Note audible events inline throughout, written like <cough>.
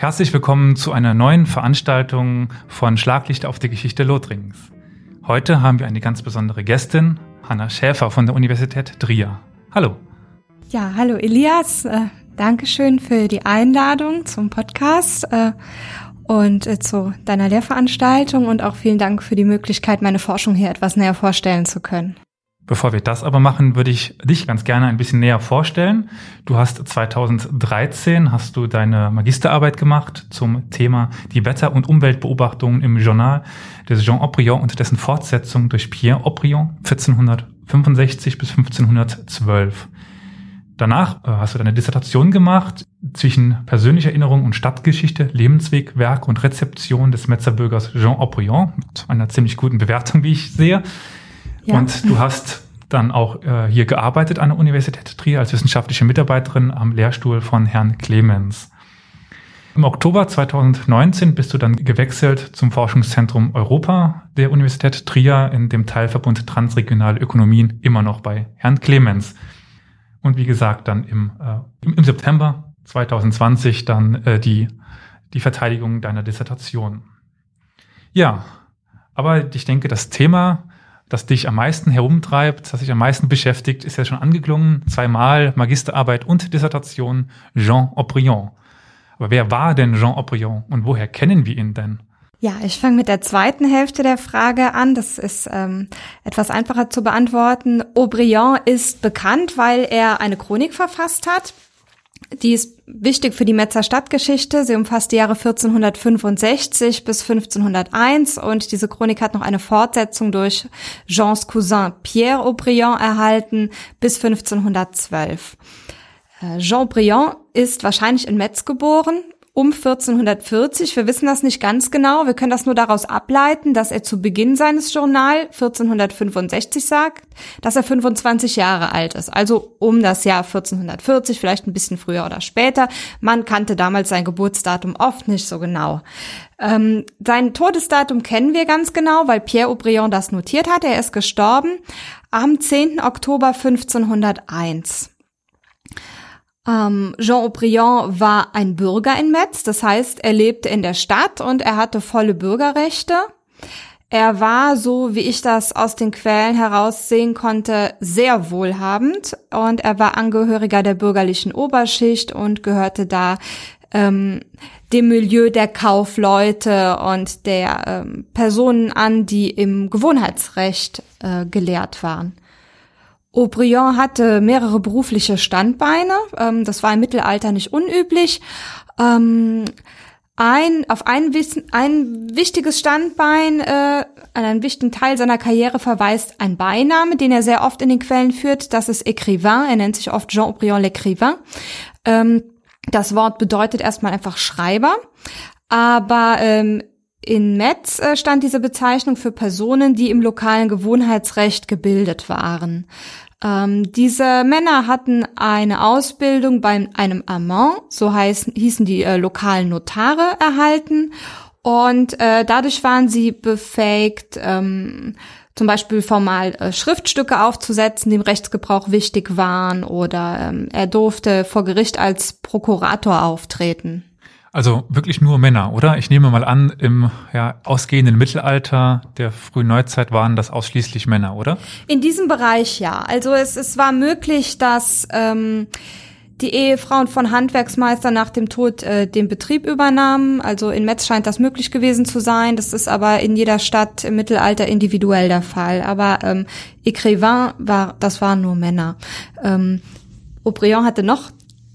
Herzlich willkommen zu einer neuen Veranstaltung von Schlaglicht auf die Geschichte Lothringens. Heute haben wir eine ganz besondere Gästin, Hanna Schäfer von der Universität Trier. Hallo. Ja, hallo Elias. Äh, Dankeschön für die Einladung zum Podcast äh, und äh, zu deiner Lehrveranstaltung und auch vielen Dank für die Möglichkeit, meine Forschung hier etwas näher vorstellen zu können. Bevor wir das aber machen, würde ich dich ganz gerne ein bisschen näher vorstellen. Du hast 2013 hast du deine Magisterarbeit gemacht zum Thema die Wetter- und Umweltbeobachtungen im Journal des Jean Aubryon und dessen Fortsetzung durch Pierre Aubryon 1465 bis 1512. Danach äh, hast du deine Dissertation gemacht zwischen persönlicher Erinnerung und Stadtgeschichte, Lebensweg, Werk und Rezeption des Metzerbürgers Jean Aubryon mit einer ziemlich guten Bewertung, wie ich sehe. Ja. Und du hast dann auch äh, hier gearbeitet an der Universität Trier als wissenschaftliche Mitarbeiterin am Lehrstuhl von Herrn Clemens. Im Oktober 2019 bist du dann gewechselt zum Forschungszentrum Europa der Universität Trier in dem Teilverbund Transregionale Ökonomien immer noch bei Herrn Clemens. Und wie gesagt, dann im, äh, im, September 2020 dann äh, die, die Verteidigung deiner Dissertation. Ja, aber ich denke, das Thema das dich am meisten herumtreibt, das dich am meisten beschäftigt, ist ja schon angeklungen. Zweimal Magisterarbeit und Dissertation Jean Aubryon. Aber wer war denn Jean Aubryon und woher kennen wir ihn denn? Ja, ich fange mit der zweiten Hälfte der Frage an. Das ist ähm, etwas einfacher zu beantworten. Aubryon ist bekannt, weil er eine Chronik verfasst hat, die ist wichtig für die Metzer Stadtgeschichte. Sie umfasst die Jahre 1465 bis 1501 und diese Chronik hat noch eine Fortsetzung durch Jeans Cousin Pierre Aubryon erhalten bis 1512. Äh, Jean Aubryon ist wahrscheinlich in Metz geboren um 1440. Wir wissen das nicht ganz genau. Wir können das nur daraus ableiten, dass er zu Beginn seines Journal 1465 sagt, dass er 25 Jahre alt ist. Also um das Jahr 1440, vielleicht ein bisschen früher oder später. Man kannte damals sein Geburtsdatum oft nicht so genau. Ähm, sein Todesdatum kennen wir ganz genau, weil Pierre Aubryon das notiert hat. Er ist gestorben am 10. Oktober 1501. Ähm, Jean Aubryon war ein Bürger in Metz, das heißt, er lebte in der Stadt und er hatte volle Bürgerrechte. Er war, so wie ich das aus den Quellen heraussehen konnte, sehr wohlhabend und er war Angehöriger der bürgerlichen Oberschicht und gehörte da ähm, dem Milieu der Kaufleute und der ähm, Personen an, die im Gewohnheitsrecht äh, gelehrt waren. Aubryon hatte mehrere berufliche Standbeine. Ähm, das war im Mittelalter nicht unüblich. Ähm, ein, auf ein, ein wichtiges Standbein, äh, an einen wichtigen Teil seiner Karriere verweist ein Beiname, den er sehr oft in den Quellen führt. Das ist Écrivain. Er nennt sich oft Jean-Aubryon l'Écrivain. Ähm, das Wort bedeutet erstmal einfach Schreiber. Aber ähm, in Metz äh, stand diese Bezeichnung für Personen, die im lokalen Gewohnheitsrecht gebildet waren. Ähm, diese Männer hatten eine Ausbildung bei einem Amant, so heißen, hießen die äh, lokalen Notare, erhalten und äh, dadurch waren sie befähigt, ähm, zum Beispiel formal äh, Schriftstücke aufzusetzen, die im Rechtsgebrauch wichtig waren, oder ähm, er durfte vor Gericht als Prokurator auftreten. Also wirklich nur Männer, oder? Ich nehme mal an, im ja, ausgehenden Mittelalter der frühen Neuzeit waren das ausschließlich Männer, oder? In diesem Bereich ja. Also es, es war möglich, dass ähm, die Ehefrauen von Handwerksmeister nach dem Tod äh, den Betrieb übernahmen. Also in Metz scheint das möglich gewesen zu sein. Das ist aber in jeder Stadt im Mittelalter individuell der Fall. Aber ähm, Écrivain war, das waren nur Männer. Ähm, Aubryon hatte noch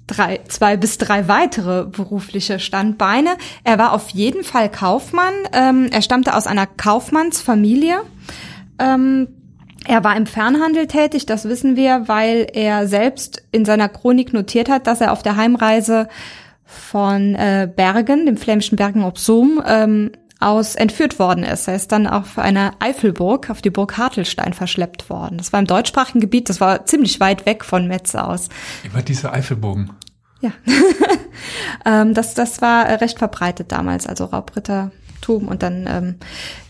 drei, zwei bis drei weitere berufliche Standbeine. Er war auf jeden Fall Kaufmann. Ähm, er stammte aus einer Kaufmannsfamilie. Ähm, er war im Fernhandel tätig, das wissen wir, weil er selbst in seiner Chronik notiert hat, dass er auf der Heimreise von äh, Bergen, dem flämischen Bergen ob ähm, aus entführt worden ist. Er ist dann auf eine Eifelburg, auf die Burg Hartelstein verschleppt worden. Das war im deutschsprachigen Gebiet, das war ziemlich weit weg von Metz aus. Immer diese Eifelburgen. Ja, <laughs> ähm, das, das war recht verbreitet damals, also Raubrittertum und dann ähm,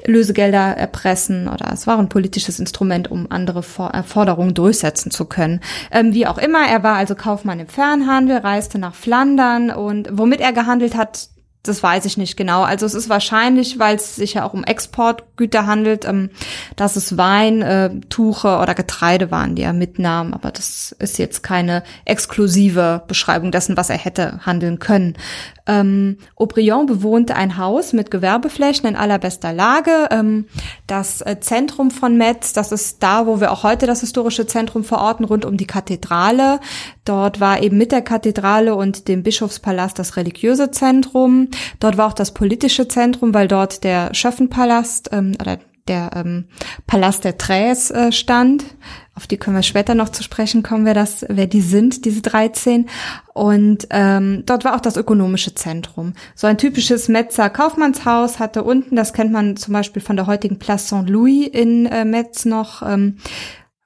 Lösegelder erpressen oder es war ein politisches Instrument, um andere For Forderungen durchsetzen zu können. Ähm, wie auch immer, er war also Kaufmann im Fernhandel, reiste nach Flandern und womit er gehandelt hat, das weiß ich nicht genau. Also es ist wahrscheinlich, weil es sich ja auch um Exportgüter handelt, ähm, dass es Wein, äh, Tuche oder Getreide waren, die er mitnahm. Aber das ist jetzt keine exklusive Beschreibung dessen, was er hätte handeln können. Ähm, Aubryon bewohnte ein Haus mit Gewerbeflächen in allerbester Lage. Ähm, das äh, Zentrum von Metz, das ist da, wo wir auch heute das historische Zentrum verorten, rund um die Kathedrale. Dort war eben mit der Kathedrale und dem Bischofspalast das religiöse Zentrum. Dort war auch das politische Zentrum, weil dort der Schöffenpalast ähm, oder der ähm, Palast der Träs äh, stand. Auf die können wir später noch zu sprechen kommen, wer das, wer die sind, diese 13. Und ähm, dort war auch das ökonomische Zentrum. So ein typisches Metzer Kaufmannshaus hatte unten, das kennt man zum Beispiel von der heutigen Place Saint-Louis in äh, Metz noch, ähm,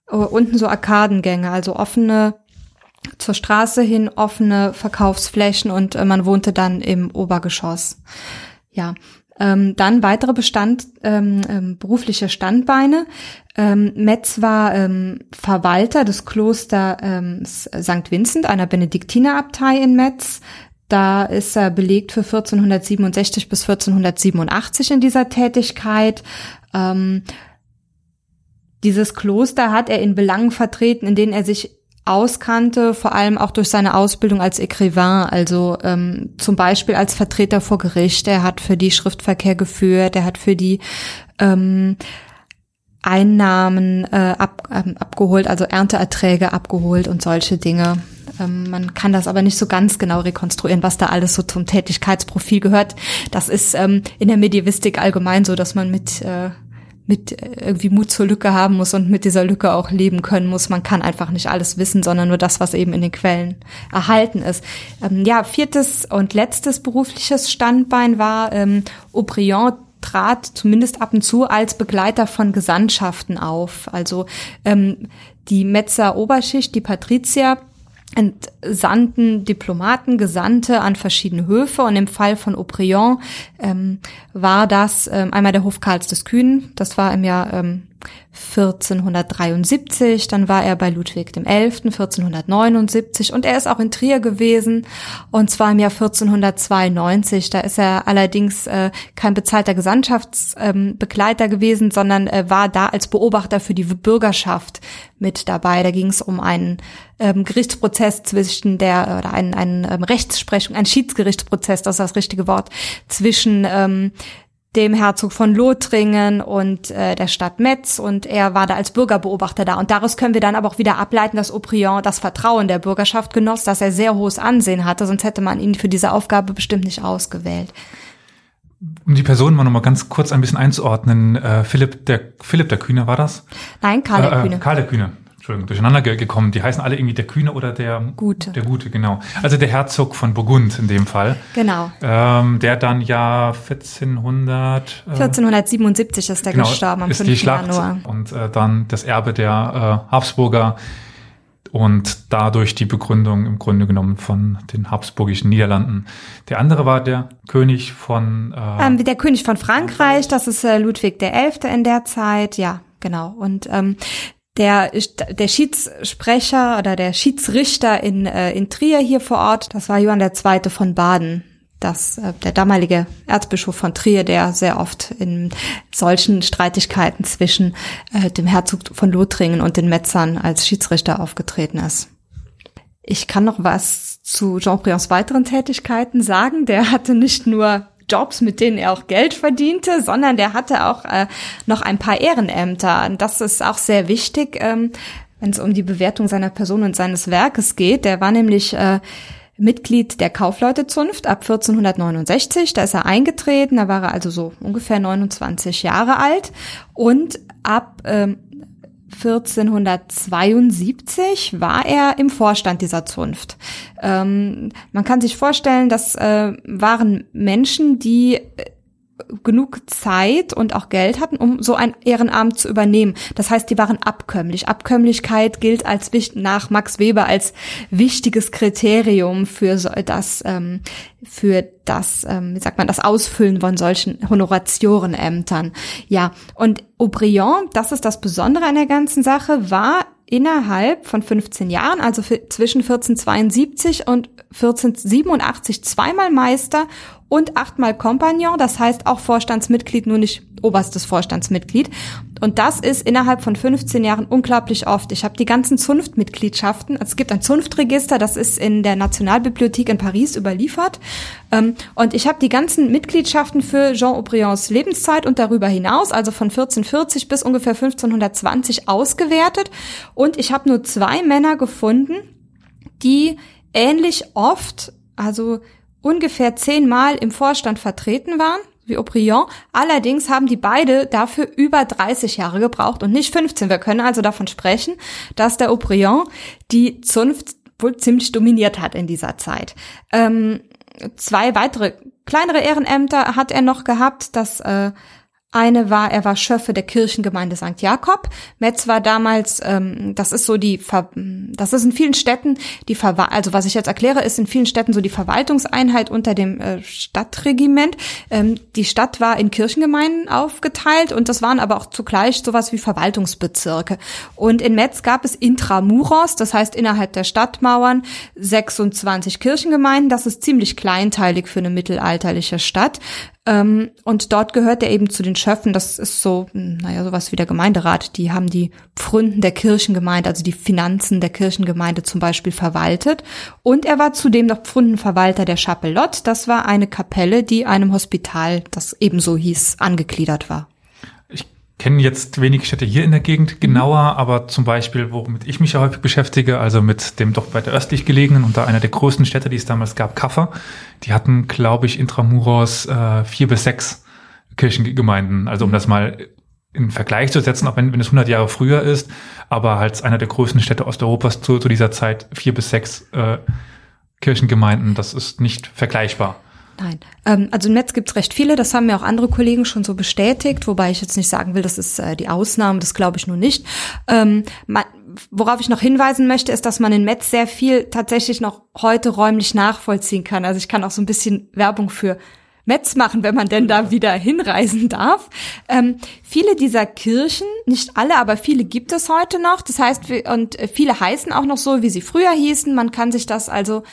unten so Arkadengänge, also offene zur Straße hin offene Verkaufsflächen und äh, man wohnte dann im Obergeschoss. Ja, ähm, dann weitere Bestand, ähm, ähm, berufliche Standbeine. Ähm, Metz war ähm, Verwalter des Klosters ähm, St. Vincent, einer Benediktinerabtei in Metz. Da ist er belegt für 1467 bis 1487 in dieser Tätigkeit. Ähm, dieses Kloster hat er in Belangen vertreten, in denen er sich auskannte, vor allem auch durch seine Ausbildung als Écrivain, also ähm, zum Beispiel als Vertreter vor Gericht. Er hat für die Schriftverkehr geführt, er hat für die ähm, Einnahmen äh, ab, ähm, abgeholt, also Ernteerträge abgeholt und solche Dinge. Ähm, man kann das aber nicht so ganz genau rekonstruieren, was da alles so zum Tätigkeitsprofil gehört. Das ist ähm, in der Medievistik allgemein so, dass man mit äh, mit äh, irgendwie Mut zur Lücke haben muss und mit dieser Lücke auch leben können muss. Man kann einfach nicht alles wissen, sondern nur das, was eben in den Quellen erhalten ist. Ähm, ja, viertes und letztes berufliches Standbein war ähm, Aubryon trat zumindest ab und zu als Begleiter von Gesandtschaften auf. Also ähm, die Metzer Oberschicht, die Patrizier, entsandten Diplomaten, Gesandte an verschiedene Höfe. Und im Fall von Aubryon ähm, war das ähm, einmal der Hof Karls des Kühnen, das war im Jahr ähm, 1473, dann war er bei Ludwig XI. 1479 und er ist auch in Trier gewesen und zwar im Jahr 1492. Da ist er allerdings äh, kein bezahlter Gesandtschaftsbegleiter ähm, gewesen, sondern äh, war da als Beobachter für die Bürgerschaft mit dabei. Da ging es um einen ähm, Gerichtsprozess zwischen der oder einen, einen ähm, Rechtsprechung, ein Schiedsgerichtsprozess, das ist das richtige Wort, zwischen ähm, dem Herzog von Lothringen und äh, der Stadt Metz und er war da als Bürgerbeobachter da. Und daraus können wir dann aber auch wieder ableiten, dass Aubryon das Vertrauen der Bürgerschaft genoss, dass er sehr hohes Ansehen hatte, sonst hätte man ihn für diese Aufgabe bestimmt nicht ausgewählt. Um die Person mal nochmal ganz kurz ein bisschen einzuordnen, äh, Philipp der Philipp der Kühne war das? Nein, Karl der äh, äh Kühne. Karl der Kühne. Entschuldigung, durcheinander gekommen. Die heißen alle irgendwie der Kühne oder der Gute. Der Gute, genau. Also der Herzog von Burgund in dem Fall. Genau. Ähm, der dann ja 1400. Äh, 1477 ist der genau, gestorben am ist 5. die Schlacht Januar. Und äh, dann das Erbe der äh, Habsburger und dadurch die Begründung im Grunde genommen von den habsburgischen Niederlanden. Der andere war der König von äh, ähm, der König von Frankreich, das ist äh, Ludwig Elfte in der Zeit, ja, genau. Und ähm, der, der Schiedssprecher oder der Schiedsrichter in, äh, in Trier hier vor Ort, das war Johann II. von Baden. Das, äh, der damalige Erzbischof von Trier, der sehr oft in solchen Streitigkeiten zwischen äh, dem Herzog von Lothringen und den Metzern als Schiedsrichter aufgetreten ist. Ich kann noch was zu Jean Brions weiteren Tätigkeiten sagen. Der hatte nicht nur Jobs, mit denen er auch Geld verdiente, sondern der hatte auch äh, noch ein paar Ehrenämter. Und das ist auch sehr wichtig, ähm, wenn es um die Bewertung seiner Person und seines Werkes geht. Der war nämlich äh, Mitglied der Kaufleutezunft ab 1469. Da ist er eingetreten, da war er also so ungefähr 29 Jahre alt. Und ab ähm, 1472 war er im Vorstand dieser Zunft. Ähm, man kann sich vorstellen, das äh, waren Menschen, die äh, genug Zeit und auch Geld hatten, um so ein Ehrenamt zu übernehmen. Das heißt, die waren abkömmlich. Abkömmlichkeit gilt als nach Max Weber als wichtiges Kriterium für das ähm, für das ähm, wie sagt man das Ausfüllen von solchen Honoratiorenämtern. Ja, und Aubryon, das ist das Besondere an der ganzen Sache, war innerhalb von 15 Jahren, also zwischen 1472 und 1487 zweimal Meister und achtmal Kompagnon, das heißt auch Vorstandsmitglied, nur nicht oberstes Vorstandsmitglied. Und das ist innerhalb von 15 Jahren unglaublich oft. Ich habe die ganzen Zunftmitgliedschaften. Also es gibt ein Zunftregister, das ist in der Nationalbibliothek in Paris überliefert. Ähm, und ich habe die ganzen Mitgliedschaften für Jean Aubrions Lebenszeit und darüber hinaus, also von 1440 bis ungefähr 1520 ausgewertet. Und ich habe nur zwei Männer gefunden, die ähnlich oft, also ungefähr zehnmal im Vorstand vertreten waren, wie Aubryon. Allerdings haben die beide dafür über 30 Jahre gebraucht und nicht 15. Wir können also davon sprechen, dass der Aubryon die Zunft wohl ziemlich dominiert hat in dieser Zeit. Ähm, zwei weitere kleinere Ehrenämter hat er noch gehabt. Das äh, eine war, er war Schöffe der Kirchengemeinde St. Jakob. Metz war damals, ähm, das ist so die, Ver das ist in vielen Städten die Ver also was ich jetzt erkläre, ist in vielen Städten so die Verwaltungseinheit unter dem äh, Stadtregiment. Ähm, die Stadt war in Kirchengemeinden aufgeteilt und das waren aber auch zugleich sowas wie Verwaltungsbezirke. Und in Metz gab es Intramuros, das heißt innerhalb der Stadtmauern 26 Kirchengemeinden. Das ist ziemlich kleinteilig für eine mittelalterliche Stadt. Ähm, und dort gehört er eben zu den Schöffen. Das ist so, naja, sowas wie der Gemeinderat. Die haben die Pfründen der Kirchengemeinde, also die Finanzen der Kirchengemeinde zum Beispiel verwaltet. Und er war zudem noch Pfründenverwalter der Chapellotte. Das war eine Kapelle, die einem Hospital, das ebenso hieß, angegliedert war kenne jetzt wenig Städte hier in der Gegend mhm. genauer, aber zum Beispiel, womit ich mich ja häufig beschäftige, also mit dem doch weiter östlich gelegenen und da einer der größten Städte, die es damals gab, Kaffer, die hatten, glaube ich, Intramuros äh, vier bis sechs Kirchengemeinden. Also um mhm. das mal in Vergleich zu setzen, auch wenn, wenn es 100 Jahre früher ist, aber als einer der größten Städte Osteuropas zu, zu dieser Zeit vier bis sechs äh, Kirchengemeinden, das ist nicht vergleichbar. Nein. Ähm, also im Netz gibt's recht viele, das haben mir auch andere Kollegen schon so bestätigt, wobei ich jetzt nicht sagen will, das ist äh, die Ausnahme, das glaube ich nur nicht. Ähm, man, worauf ich noch hinweisen möchte, ist, dass man in Metz sehr viel tatsächlich noch heute räumlich nachvollziehen kann. Also ich kann auch so ein bisschen Werbung für Metz machen, wenn man denn da wieder hinreisen darf. Ähm, viele dieser Kirchen, nicht alle, aber viele gibt es heute noch. Das heißt, und viele heißen auch noch so, wie sie früher hießen. Man kann sich das also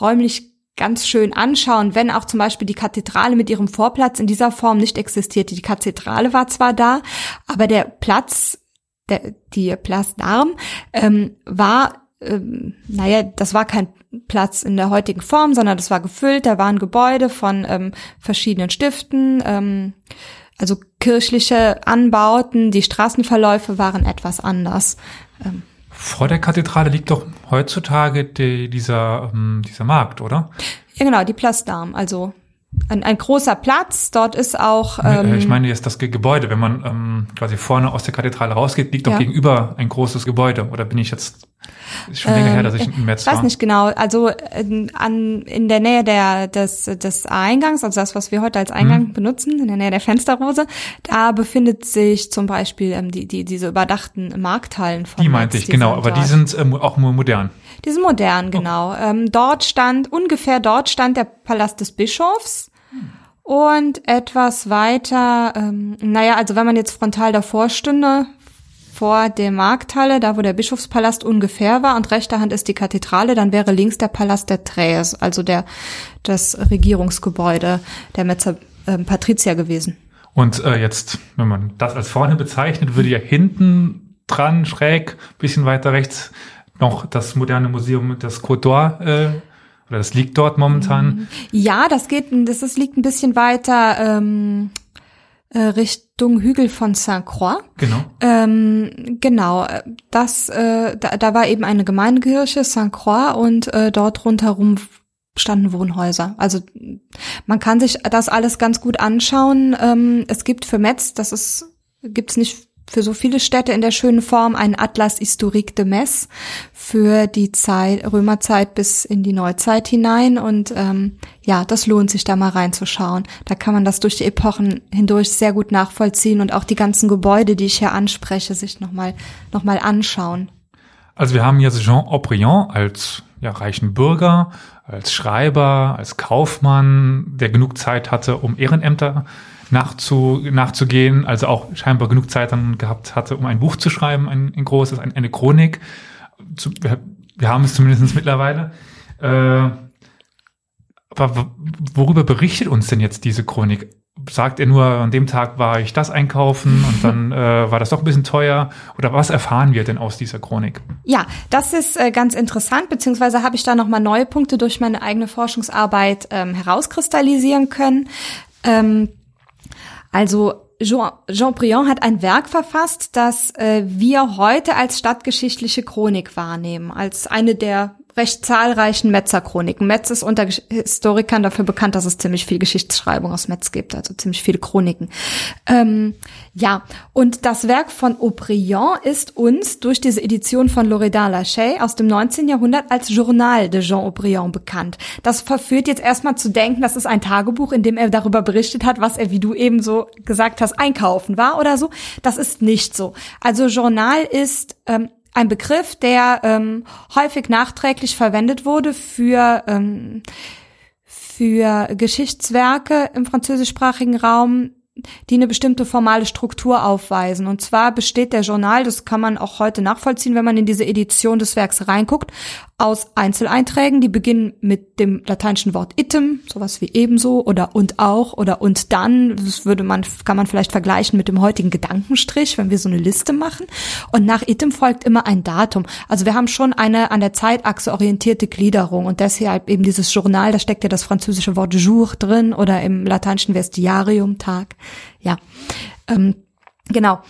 räumlich ganz schön anschauen, wenn auch zum Beispiel die Kathedrale mit ihrem Vorplatz in dieser Form nicht existierte. Die Kathedrale war zwar da, aber der Platz, der, die Place d'Armes, ähm, war, ähm, naja, das war kein Platz in der heutigen Form, sondern das war gefüllt, da waren Gebäude von ähm, verschiedenen Stiften, ähm, also kirchliche Anbauten, die Straßenverläufe waren etwas anders. Ähm, vor der Kathedrale liegt doch heutzutage die, dieser, ähm, dieser Markt, oder? Ja, genau, die Place d'Armes, also ein, ein großer Platz. Dort ist auch. Ähm, ich meine jetzt das Gebäude. Wenn man ähm, quasi vorne aus der Kathedrale rausgeht, liegt doch ja. gegenüber ein großes Gebäude. Oder bin ich jetzt ist schon länger her, dass ich im März war. Ich weiß nicht genau. Also in, an, in der Nähe der, des, des Eingangs, also das, was wir heute als Eingang hm. benutzen, in der Nähe der Fensterrose, da befindet sich zum Beispiel ähm, die, die, diese überdachten Markthallen von Die meinte Metz, ich, genau. Aber die sind ähm, auch nur modern. Die sind modern, genau. Oh. Ähm, dort stand, ungefähr dort stand der Palast des Bischofs. Hm. Und etwas weiter, ähm, naja, also wenn man jetzt frontal davor stünde, vor der Markthalle, da wo der Bischofspalast ungefähr war, und rechter Hand ist die Kathedrale, dann wäre links der Palast der Träes, also der, das Regierungsgebäude der Metzer äh, Patrizier gewesen. Und äh, jetzt, wenn man das als vorne bezeichnet, würde ja hinten dran, schräg, bisschen weiter rechts, noch das moderne Museum, das Côte d'Or, äh, oder das liegt dort momentan? Ja, das geht, das, das liegt ein bisschen weiter ähm, äh, Richtung Hügel von Saint-Croix. Genau. Ähm, genau, das, äh, da, da war eben eine Gemeindekirche, Saint-Croix, und äh, dort rundherum standen Wohnhäuser. Also man kann sich das alles ganz gut anschauen. Ähm, es gibt für Metz, das ist gibt's nicht für so viele Städte in der schönen Form ein Atlas Historique de Metz für die Zeit, Römerzeit bis in die Neuzeit hinein. Und ähm, ja, das lohnt sich da mal reinzuschauen. Da kann man das durch die Epochen hindurch sehr gut nachvollziehen und auch die ganzen Gebäude, die ich hier anspreche, sich nochmal noch mal anschauen. Also wir haben jetzt Jean Aubryon als ja, reichen Bürger, als Schreiber, als Kaufmann, der genug Zeit hatte, um Ehrenämter nachzu, nachzugehen, also auch scheinbar genug Zeit dann gehabt hatte, um ein Buch zu schreiben, ein, ein großes, ein, eine Chronik. Zu, wir, haben es zumindest mittlerweile. Äh, Aber worüber berichtet uns denn jetzt diese Chronik? Sagt er nur, an dem Tag war ich das einkaufen und <laughs> dann äh, war das doch ein bisschen teuer? Oder was erfahren wir denn aus dieser Chronik? Ja, das ist äh, ganz interessant, beziehungsweise habe ich da nochmal neue Punkte durch meine eigene Forschungsarbeit ähm, herauskristallisieren können. Ähm, also Jean, Jean Briand hat ein Werk verfasst, das äh, wir heute als stadtgeschichtliche Chronik wahrnehmen, als eine der recht zahlreichen Metzer-Chroniken. Metz ist unter Historikern dafür bekannt, dass es ziemlich viel Geschichtsschreibung aus Metz gibt, also ziemlich viele Chroniken. Ähm, ja, und das Werk von Aubryon ist uns durch diese Edition von Loredan Lachey aus dem 19. Jahrhundert als Journal de Jean Aubryon bekannt. Das verführt jetzt erstmal zu denken, das ist ein Tagebuch, in dem er darüber berichtet hat, was er, wie du eben so gesagt hast, einkaufen war oder so. Das ist nicht so. Also Journal ist ähm, ein Begriff, der ähm, häufig nachträglich verwendet wurde für ähm, für Geschichtswerke im französischsprachigen Raum, die eine bestimmte formale Struktur aufweisen. Und zwar besteht der Journal, das kann man auch heute nachvollziehen, wenn man in diese Edition des Werks reinguckt, aus Einzeleinträgen, die beginnen mit dem lateinischen Wort item, sowas wie ebenso oder und auch oder und dann. Das würde man, kann man vielleicht vergleichen mit dem heutigen Gedankenstrich, wenn wir so eine Liste machen. Und nach item folgt immer ein Datum. Also wir haben schon eine an der Zeitachse orientierte Gliederung und deshalb eben dieses Journal, da steckt ja das französische Wort jour drin oder im lateinischen Vestiarium Tag. Ja, ähm, genau.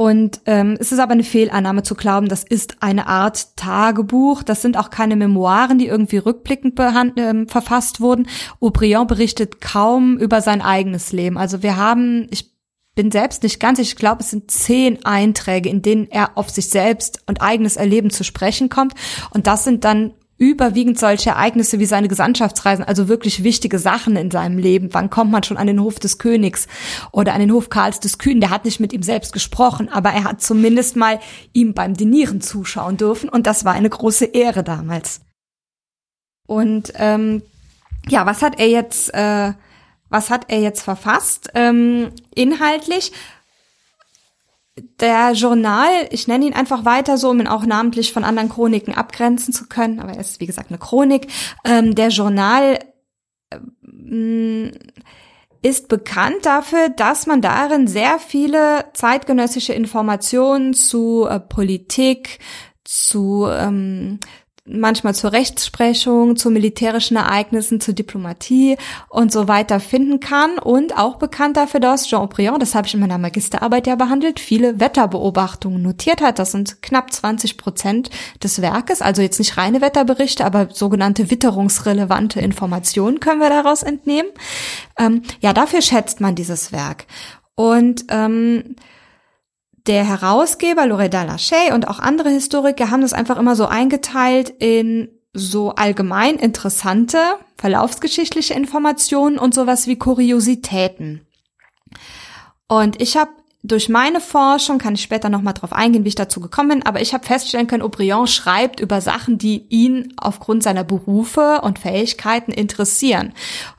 Und ähm, es ist aber eine Fehlannahme zu glauben, das ist eine Art Tagebuch. Das sind auch keine Memoiren, die irgendwie rückblickend äh, verfasst wurden. Aubryon berichtet kaum über sein eigenes Leben. Also wir haben, ich bin selbst nicht ganz, ich glaube, es sind zehn Einträge, in denen er auf sich selbst und eigenes Erleben zu sprechen kommt. Und das sind dann überwiegend solche Ereignisse wie seine Gesandtschaftsreisen, also wirklich wichtige Sachen in seinem Leben. Wann kommt man schon an den Hof des Königs oder an den Hof Karls des Kühnen? Der hat nicht mit ihm selbst gesprochen, aber er hat zumindest mal ihm beim Dinieren zuschauen dürfen und das war eine große Ehre damals. Und ähm, ja, was hat er jetzt, äh, was hat er jetzt verfasst? Ähm, inhaltlich der Journal, ich nenne ihn einfach weiter so, um ihn auch namentlich von anderen Chroniken abgrenzen zu können, aber er ist wie gesagt eine Chronik. Ähm, der Journal äh, ist bekannt dafür, dass man darin sehr viele zeitgenössische Informationen zu äh, Politik, zu ähm, manchmal zur Rechtsprechung, zu militärischen Ereignissen, zur Diplomatie und so weiter finden kann und auch bekannt dafür, dass Jean Aubryon, das habe ich in meiner Magisterarbeit ja behandelt, viele Wetterbeobachtungen notiert hat. Das sind knapp 20 Prozent des Werkes, also jetzt nicht reine Wetterberichte, aber sogenannte witterungsrelevante Informationen können wir daraus entnehmen. Ähm, ja, dafür schätzt man dieses Werk. Und ähm, der Herausgeber Loredan Lachey und auch andere Historiker haben das einfach immer so eingeteilt in so allgemein interessante verlaufsgeschichtliche Informationen und sowas wie Kuriositäten. Und ich habe durch meine Forschung, kann ich später nochmal drauf eingehen, wie ich dazu gekommen bin, aber ich habe feststellen können, Aubryon schreibt über Sachen, die ihn aufgrund seiner Berufe und Fähigkeiten interessieren.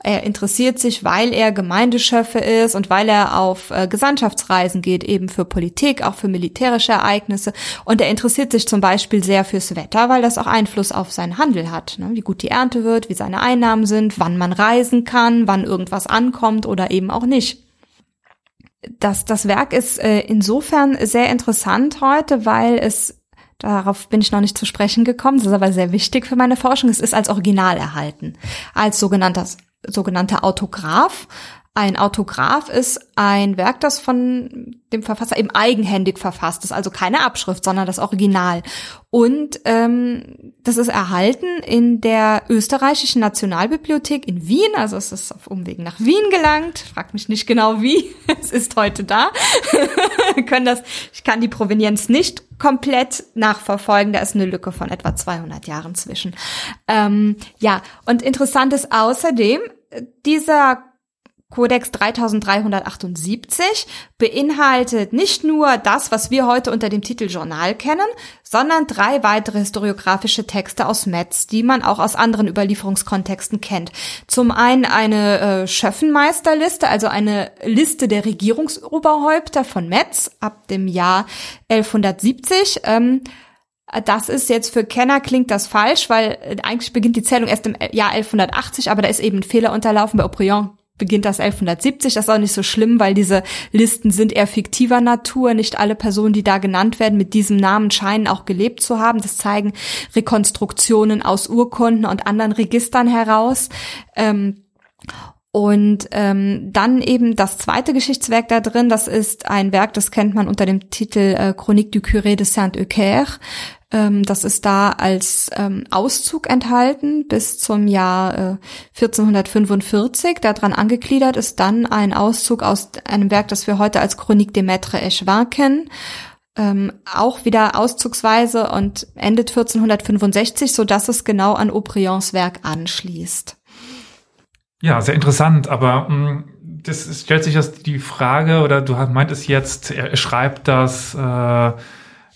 Er interessiert sich, weil er Gemeindeschöffe ist und weil er auf äh, Gesandtschaftsreisen geht, eben für Politik, auch für militärische Ereignisse. Und er interessiert sich zum Beispiel sehr fürs Wetter, weil das auch Einfluss auf seinen Handel hat. Ne? Wie gut die Ernte wird, wie seine Einnahmen sind, wann man reisen kann, wann irgendwas ankommt oder eben auch nicht das, das Werk ist äh, insofern sehr interessant heute, weil es, darauf bin ich noch nicht zu sprechen gekommen, das ist aber sehr wichtig für meine Forschung, es ist als Original erhalten, als sogenannter, sogenannter Autograph. Ein Autograph ist ein Werk, das von dem Verfasser eben eigenhändig verfasst ist, also keine Abschrift, sondern das Original. Und ähm, das ist erhalten in der österreichischen Nationalbibliothek in Wien, also es ist auf Umwegen nach Wien gelangt. Frag mich nicht genau wie, <laughs> es ist heute da. können das, ich kann die Provenienz nicht komplett nachverfolgen, da ist eine Lücke von etwa 200 Jahren zwischen. Ähm, ja, und interessant ist außerdem, dieser Kodex 3378 beinhaltet nicht nur das, was wir heute unter dem Titel Journal kennen, sondern drei weitere historiografische Texte aus Metz, die man auch aus anderen Überlieferungskontexten kennt. Zum einen eine äh, Schöffenmeisterliste, also eine Liste der Regierungsoberhäupter von Metz ab dem Jahr 1170. Ähm, Das ist jetzt für Kenner klingt das falsch, weil äh, eigentlich beginnt die Zählung erst im Jahr 1180, aber da ist eben ein Fehler unterlaufen. Bei Aubryon beginnt das 1170. Das ist auch nicht so schlimm, weil diese Listen sind eher fiktiver Natur. Nicht alle Personen, die da genannt werden, mit diesem Namen scheinen auch gelebt zu haben. Das zeigen Rekonstruktionen aus Urkunden und anderen Registern heraus. Ähm, und ähm, dann eben das zweite Geschichtswerk da drin, das ist ein Werk, das kennt man unter dem Titel äh, Chronique du Curé de Saint-Eucaire. Ähm, das ist da als ähm, Auszug enthalten bis zum Jahr äh, 1445. Daran angegliedert ist dann ein Auszug aus einem Werk, das wir heute als Chronique des Maîtres Echevin kennen. Ähm, auch wieder auszugsweise und endet 1465, so dass es genau an Aubrions Werk anschließt. Ja, sehr interessant, aber mh, mm, das stellt sich jetzt die Frage, oder du meintest jetzt, er schreibt das, äh,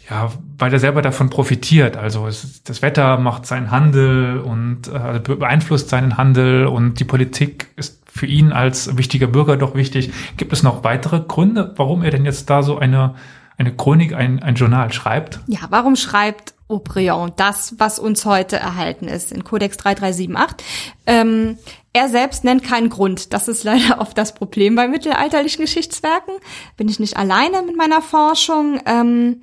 ja, weil er selber davon profitiert. Also es, das Wetter macht seinen Handel und äh, beeinflusst seinen Handel und die Politik ist für ihn als wichtiger Bürger doch wichtig. Gibt es noch weitere Gründe, warum er denn jetzt da so eine, eine Chronik, ein, ein Journal schreibt? Ja, warum schreibt Aubryon das, was uns heute erhalten ist in Codex 3378? Ähm, er selbst nennt keinen Grund. Das ist leider <laughs> oft das Problem bei mittelalterlichen Geschichtswerken. Bin ich nicht alleine mit meiner Forschung. Ähm,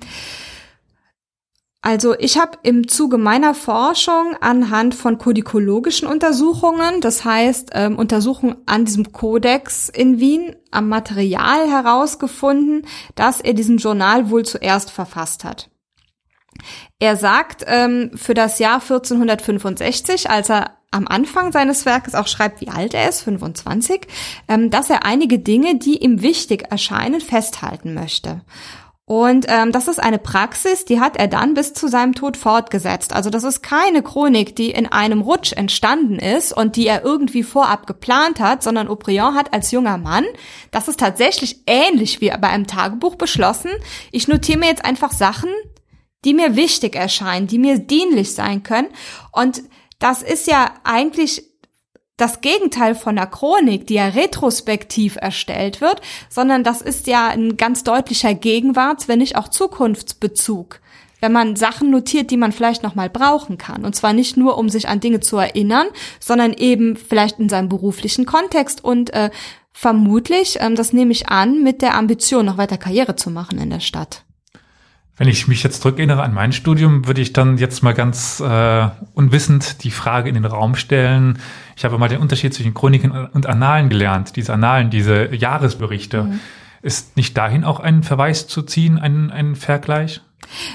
also ich habe im Zuge meiner Forschung anhand von kodikologischen Untersuchungen, das heißt ähm, Untersuchungen an diesem Kodex in Wien am Material herausgefunden, dass er diesen Journal wohl zuerst verfasst hat. Er sagt ähm, für das Jahr 1465, als er am Anfang seines Werkes auch schreibt, wie alt er ist, 25, ähm, dass er einige Dinge, die ihm wichtig erscheinen, festhalten möchte. Und ähm, das ist eine Praxis, die hat er dann bis zu seinem Tod fortgesetzt. Also das ist keine Chronik, die in einem Rutsch entstanden ist und die er irgendwie vorab geplant hat, sondern Aubryon hat als junger Mann, das ist tatsächlich ähnlich wie bei einem Tagebuch beschlossen, ich notiere mir jetzt einfach Sachen, die mir wichtig erscheinen, die mir dienlich sein können. Und das ist ja eigentlich das Gegenteil von der Chronik, die ja retrospektiv erstellt wird, sondern das ist ja ein ganz deutlicher Gegenwarts, wenn nicht auch Zukunftsbezug. Wenn man Sachen notiert, die man vielleicht noch mal brauchen kann. Und zwar nicht nur, um sich an Dinge zu erinnern, sondern eben vielleicht in seinem beruflichen Kontext und äh, vermutlich, ähm, das nehme ich an, mit der Ambition, noch weiter Karriere zu machen in der Stadt. Wenn ich mich jetzt zurückerinnere an mein Studium, würde ich dann jetzt mal ganz äh, unwissend die Frage in den Raum stellen. Ich habe mal den Unterschied zwischen Chroniken und Annalen gelernt. Diese Annalen, diese Jahresberichte. Mhm. Ist nicht dahin auch ein Verweis zu ziehen, ein, ein Vergleich?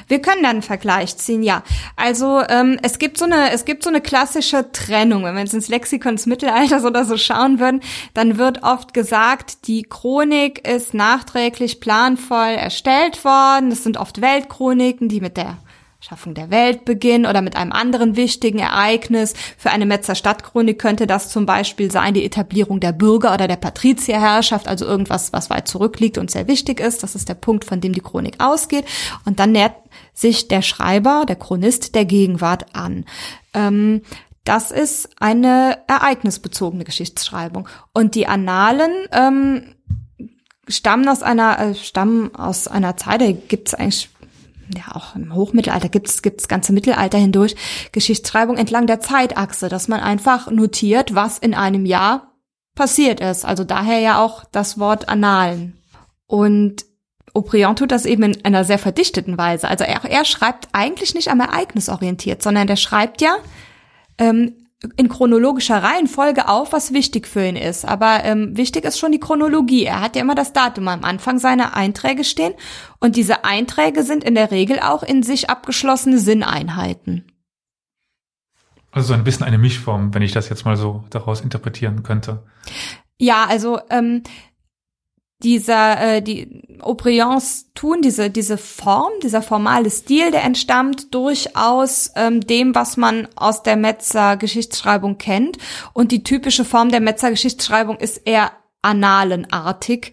Wir können dann einen Vergleich ziehen, ja. Also ähm, es gibt so eine es gibt so eine klassische Trennung. Wenn wir jetzt ins Lexikon des Mittelalters oder so schauen würden, dann wird oft gesagt, die Chronik ist nachträglich planvoll erstellt worden. Das sind oft Weltchroniken, die mit der Schaffung der Welt beginnen oder mit einem anderen wichtigen Ereignis. Für eine Metzer Stadtchronik könnte das zum Beispiel sein, die Etablierung der Bürger- oder der Patrizierherrschaft, also irgendwas, was weit zurückliegt und sehr wichtig ist. Das ist der Punkt, von dem die Chronik ausgeht. Und dann nähert sich der Schreiber, der Chronist der Gegenwart an. Ähm, das ist eine ereignisbezogene Geschichtsschreibung. Und die Annalen ähm, stammen aus einer äh, stammen aus einer Zeit, da gibt es eigentlich ja auch im Hochmittelalter gibt es gibt's ganze Mittelalter hindurch Geschichtsschreibung entlang der Zeitachse, dass man einfach notiert, was in einem Jahr passiert ist. Also daher ja auch das Wort Annalen. Und Aubryon tut das eben in einer sehr verdichteten Weise. Also er, er schreibt eigentlich nicht am Ereignis orientiert, sondern der schreibt ja ähm, in chronologischer Reihenfolge auf, was wichtig für ihn ist. Aber ähm, wichtig ist schon die Chronologie. Er hat ja immer das Datum am Anfang seiner Einträge stehen und diese Einträge sind in der Regel auch in sich abgeschlossene Sinneinheiten. Also so ein bisschen eine Mischform, wenn ich das jetzt mal so daraus interpretieren könnte. Ja, also ähm, dieser, äh, die Aubrions tun, diese, diese Form, dieser formale Stil, der entstammt durchaus ähm, dem, was man aus der Metzer Geschichtsschreibung kennt. Und die typische Form der Metzer Geschichtsschreibung ist eher analenartig,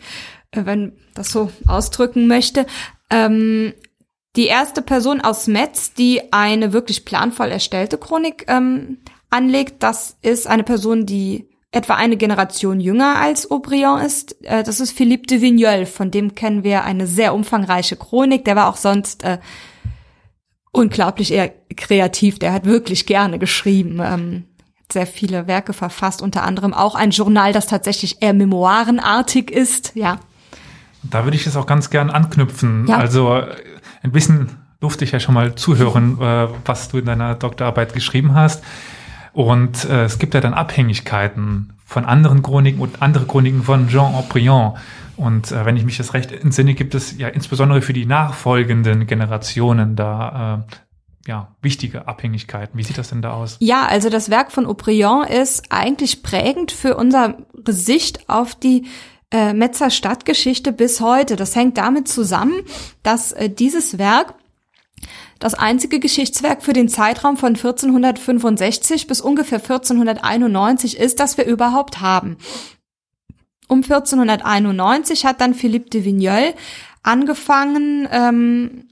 äh, wenn das so ausdrücken möchte. Ähm, die erste Person aus Metz, die eine wirklich planvoll erstellte Chronik ähm, anlegt, das ist eine Person, die etwa eine Generation jünger als Aubryon ist. Äh, das ist Philippe de Vigneul, von dem kennen wir eine sehr umfangreiche Chronik. Der war auch sonst äh, unglaublich eher kreativ. Der hat wirklich gerne geschrieben. Ähm, sehr viele Werke verfasst, unter anderem auch ein Journal, das tatsächlich eher memoirenartig ist, ja. Da würde ich es auch ganz gern anknüpfen. Ja. Also ein bisschen durfte ich ja schon mal zuhören, äh, was du in deiner Doktorarbeit geschrieben hast. Und äh, es gibt ja dann Abhängigkeiten von anderen Chroniken und andere Chroniken von Jean Aubriand. Und äh, wenn ich mich das recht entsinne, gibt es ja insbesondere für die nachfolgenden Generationen da äh, ja, wichtige Abhängigkeiten. Wie sieht das denn da aus? Ja, also das Werk von Aubryon ist eigentlich prägend für unsere Sicht auf die äh, Metzer Stadtgeschichte bis heute. Das hängt damit zusammen, dass äh, dieses Werk das einzige Geschichtswerk für den Zeitraum von 1465 bis ungefähr 1491 ist, das wir überhaupt haben. Um 1491 hat dann Philippe de Vigneul angefangen, ähm,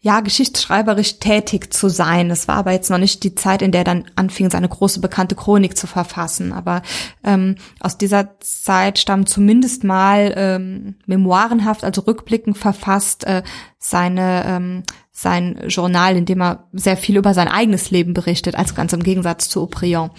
ja, geschichtsschreiberisch tätig zu sein. Es war aber jetzt noch nicht die Zeit, in der er dann anfing, seine große bekannte Chronik zu verfassen. Aber ähm, aus dieser Zeit stammen zumindest mal ähm, memoirenhaft, also rückblickend verfasst, äh, seine ähm, sein Journal, in dem er sehr viel über sein eigenes Leben berichtet, also ganz im Gegensatz zu Aubryon.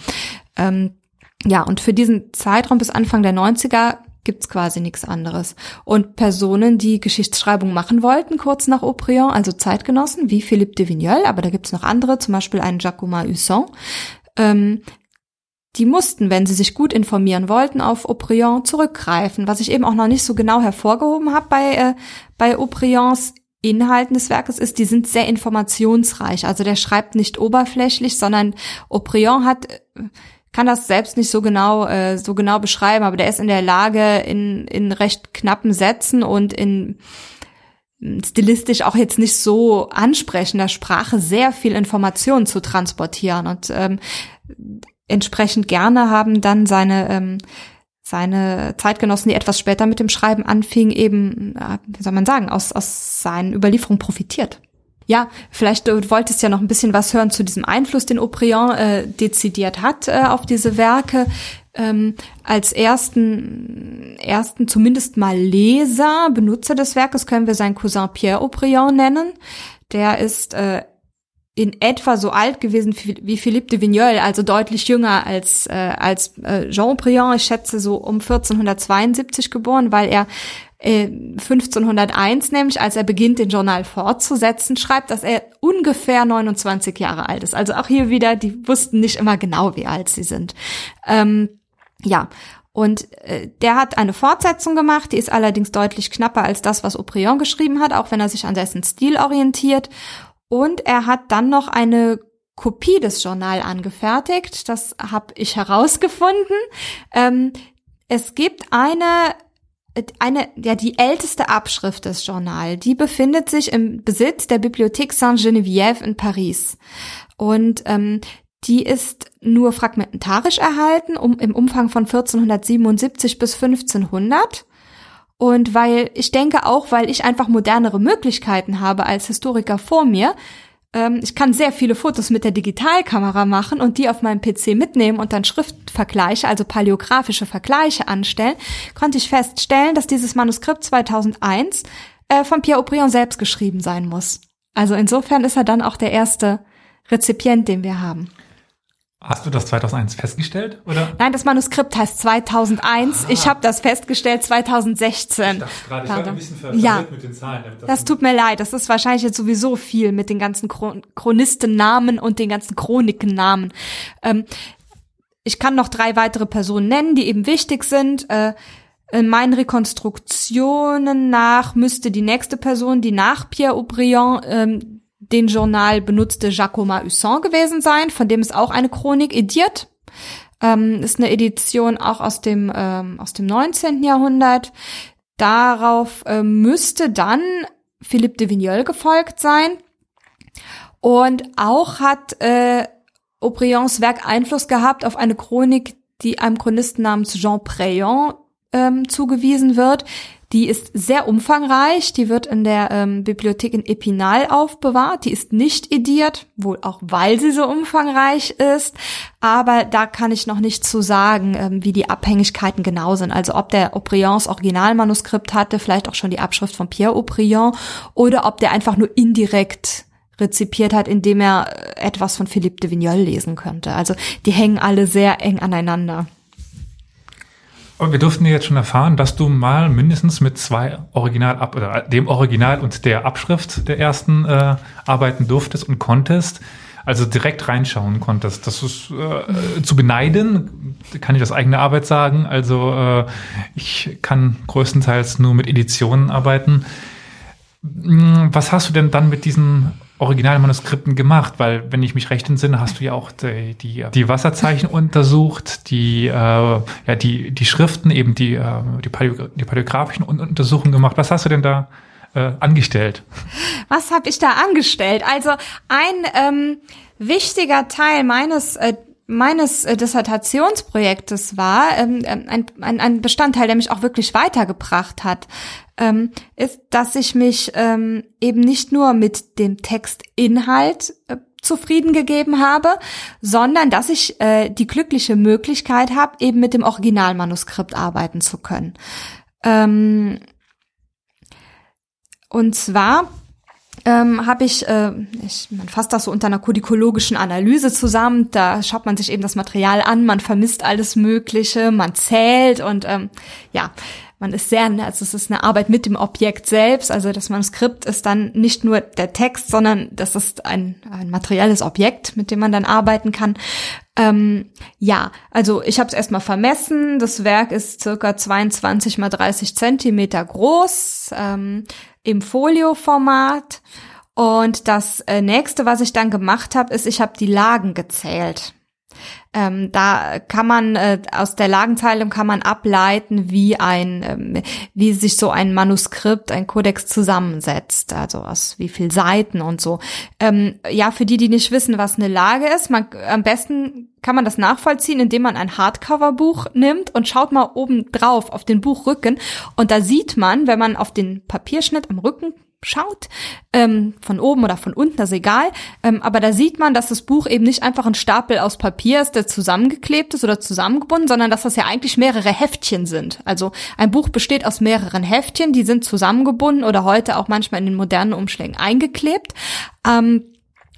Ähm, ja, und für diesen Zeitraum bis Anfang der 90er gibt's quasi nichts anderes. Und Personen, die Geschichtsschreibung machen wollten, kurz nach Aubryon, also Zeitgenossen wie Philippe de Vigneul, aber da gibt's noch andere, zum Beispiel einen Jacquemin Husson, ähm, die mussten, wenn sie sich gut informieren wollten, auf Aubryon zurückgreifen, was ich eben auch noch nicht so genau hervorgehoben habe bei, äh, bei Aubryons Inhalten des Werkes ist, die sind sehr informationsreich. Also der schreibt nicht oberflächlich, sondern Aubryon hat äh, kann das selbst nicht so genau äh, so genau beschreiben, aber der ist in der Lage in in recht knappen Sätzen und in stilistisch auch jetzt nicht so ansprechender Sprache sehr viel Information zu transportieren und ähm, entsprechend gerne haben dann seine ähm, seine Zeitgenossen, die etwas später mit dem Schreiben anfingen, eben, äh, wie soll man sagen, aus, aus seinen Überlieferungen profitiert. Ja, vielleicht du wolltest ja noch ein bisschen was hören zu diesem Einfluss, den Aubryon äh, dezidiert hat äh, auf diese Werke. Ähm, als ersten, ersten zumindest mal Leser, Benutzer des Werkes können wir seinen Cousin Pierre Aubryon nennen. Der ist äh, in etwa so alt gewesen wie Philippe de Vigneul, also deutlich jünger als, äh, als äh, Jean Aubryon, ich schätze so um 1472 geboren, weil er 1501 äh, nämlich, als er beginnt, den Journal fortzusetzen, schreibt, dass er ungefähr 29 Jahre alt ist. Also auch hier wieder, die wussten nicht immer genau, wie alt sie sind. Ähm, ja, und äh, der hat eine Fortsetzung gemacht, die ist allerdings deutlich knapper als das, was Aubryon geschrieben hat, auch wenn er sich an dessen Stil orientiert. Und er hat dann noch eine Kopie des Journal angefertigt. Das habe ich herausgefunden. Ähm, es gibt eine eine, ja, die älteste Abschrift des Journal, die befindet sich im Besitz der Bibliothèque Saint-Geneviève in Paris. Und ähm, die ist nur fragmentarisch erhalten, um, im Umfang von 1477 bis 1500. Und weil ich denke auch, weil ich einfach modernere Möglichkeiten habe als Historiker vor mir, ähm, ich kann sehr viele Fotos mit der Digitalkamera machen und die auf meinem PC mitnehmen und dann Schriftvergleiche, also paläografische Vergleiche anstellen, konnte ich feststellen, dass dieses Manuskript 2001 äh, von Pierre Aubryon selbst geschrieben sein muss. Also insofern ist er dann auch der erste Rezipient, den wir haben. Hast du das 2001 festgestellt? Oder? Nein, das Manuskript heißt 2001. Ah. Ich habe das festgestellt 2016. Ich dachte gerade, ich war ein bisschen verwirrt ja. mit den Zahlen. Das, das tut mir leid. Das ist wahrscheinlich jetzt sowieso viel mit den ganzen Chronistennamen und den ganzen Chronikennamen. Ähm, ich kann noch drei weitere Personen nennen, die eben wichtig sind. Äh, in meinen Rekonstruktionen nach müsste die nächste Person, die nach Pierre Aubryon ähm, den Journal benutzte Jacoma Husson gewesen sein, von dem ist auch eine Chronik ediert. Ähm, ist eine Edition auch aus dem, ähm, aus dem 19. Jahrhundert. Darauf äh, müsste dann Philippe de Vigneul gefolgt sein. Und auch hat äh, Aubryons Werk Einfluss gehabt auf eine Chronik, die einem Chronisten namens Jean Préant ähm, zugewiesen wird, die ist sehr umfangreich, die wird in der ähm, Bibliothek in Epinal aufbewahrt, die ist nicht ediert, wohl auch weil sie so umfangreich ist, aber da kann ich noch nicht zu sagen, ähm, wie die Abhängigkeiten genau sind. Also ob der Aubrions Originalmanuskript hatte, vielleicht auch schon die Abschrift von Pierre Aubryon oder ob der einfach nur indirekt rezipiert hat, indem er etwas von Philippe de Vignol lesen könnte. Also die hängen alle sehr eng aneinander. Und wir durften jetzt schon erfahren, dass du mal mindestens mit zwei Original oder dem Original und der Abschrift der ersten äh, arbeiten durftest und konntest. Also direkt reinschauen konntest. Das ist äh, zu beneiden, kann ich aus eigener Arbeit sagen. Also äh, ich kann größtenteils nur mit Editionen arbeiten. Hm, was hast du denn dann mit diesen Originalmanuskripten gemacht? Weil, wenn ich mich recht entsinne, hast du ja auch die, die, die Wasserzeichen <laughs> untersucht, die, äh, ja, die, die Schriften, eben die, äh, die, Paläo die paläographischen Untersuchungen gemacht. Was hast du denn da äh, angestellt? Was habe ich da angestellt? Also ein ähm, wichtiger Teil meines äh, meines äh, Dissertationsprojektes war, ähm, ähm, ein, ein, ein Bestandteil, der mich auch wirklich weitergebracht hat, ähm, ist, dass ich mich ähm, eben nicht nur mit dem Textinhalt äh, zufrieden gegeben habe, sondern dass ich äh, die glückliche Möglichkeit habe, eben mit dem Originalmanuskript arbeiten zu können. Ähm, und zwar ähm, habe ich, äh, ich, man fasst das so unter einer kodikologischen Analyse zusammen. Da schaut man sich eben das Material an, man vermisst alles Mögliche, man zählt und ähm, ja, man ist sehr, also es ist eine Arbeit mit dem Objekt selbst. Also das Manuskript ist dann nicht nur der Text, sondern das ist ein, ein materielles Objekt, mit dem man dann arbeiten kann. Ähm, ja, also ich habe es erstmal vermessen. Das Werk ist circa 22 mal 30 Zentimeter groß. Ähm, im Folio-Format. Und das äh, nächste, was ich dann gemacht habe, ist, ich habe die Lagen gezählt. Ähm, da kann man äh, aus der Lagenteilung kann man ableiten, wie ein, ähm, wie sich so ein Manuskript, ein Kodex zusammensetzt, also aus wie viel Seiten und so. Ähm, ja, für die, die nicht wissen, was eine Lage ist, man am besten kann man das nachvollziehen, indem man ein Hardcover-Buch nimmt und schaut mal oben drauf auf den Buchrücken und da sieht man, wenn man auf den Papierschnitt am Rücken schaut, ähm, von oben oder von unten, das ist egal. Ähm, aber da sieht man, dass das Buch eben nicht einfach ein Stapel aus Papier ist, der zusammengeklebt ist oder zusammengebunden, sondern dass das ja eigentlich mehrere Heftchen sind. Also ein Buch besteht aus mehreren Heftchen, die sind zusammengebunden oder heute auch manchmal in den modernen Umschlägen eingeklebt. Ähm,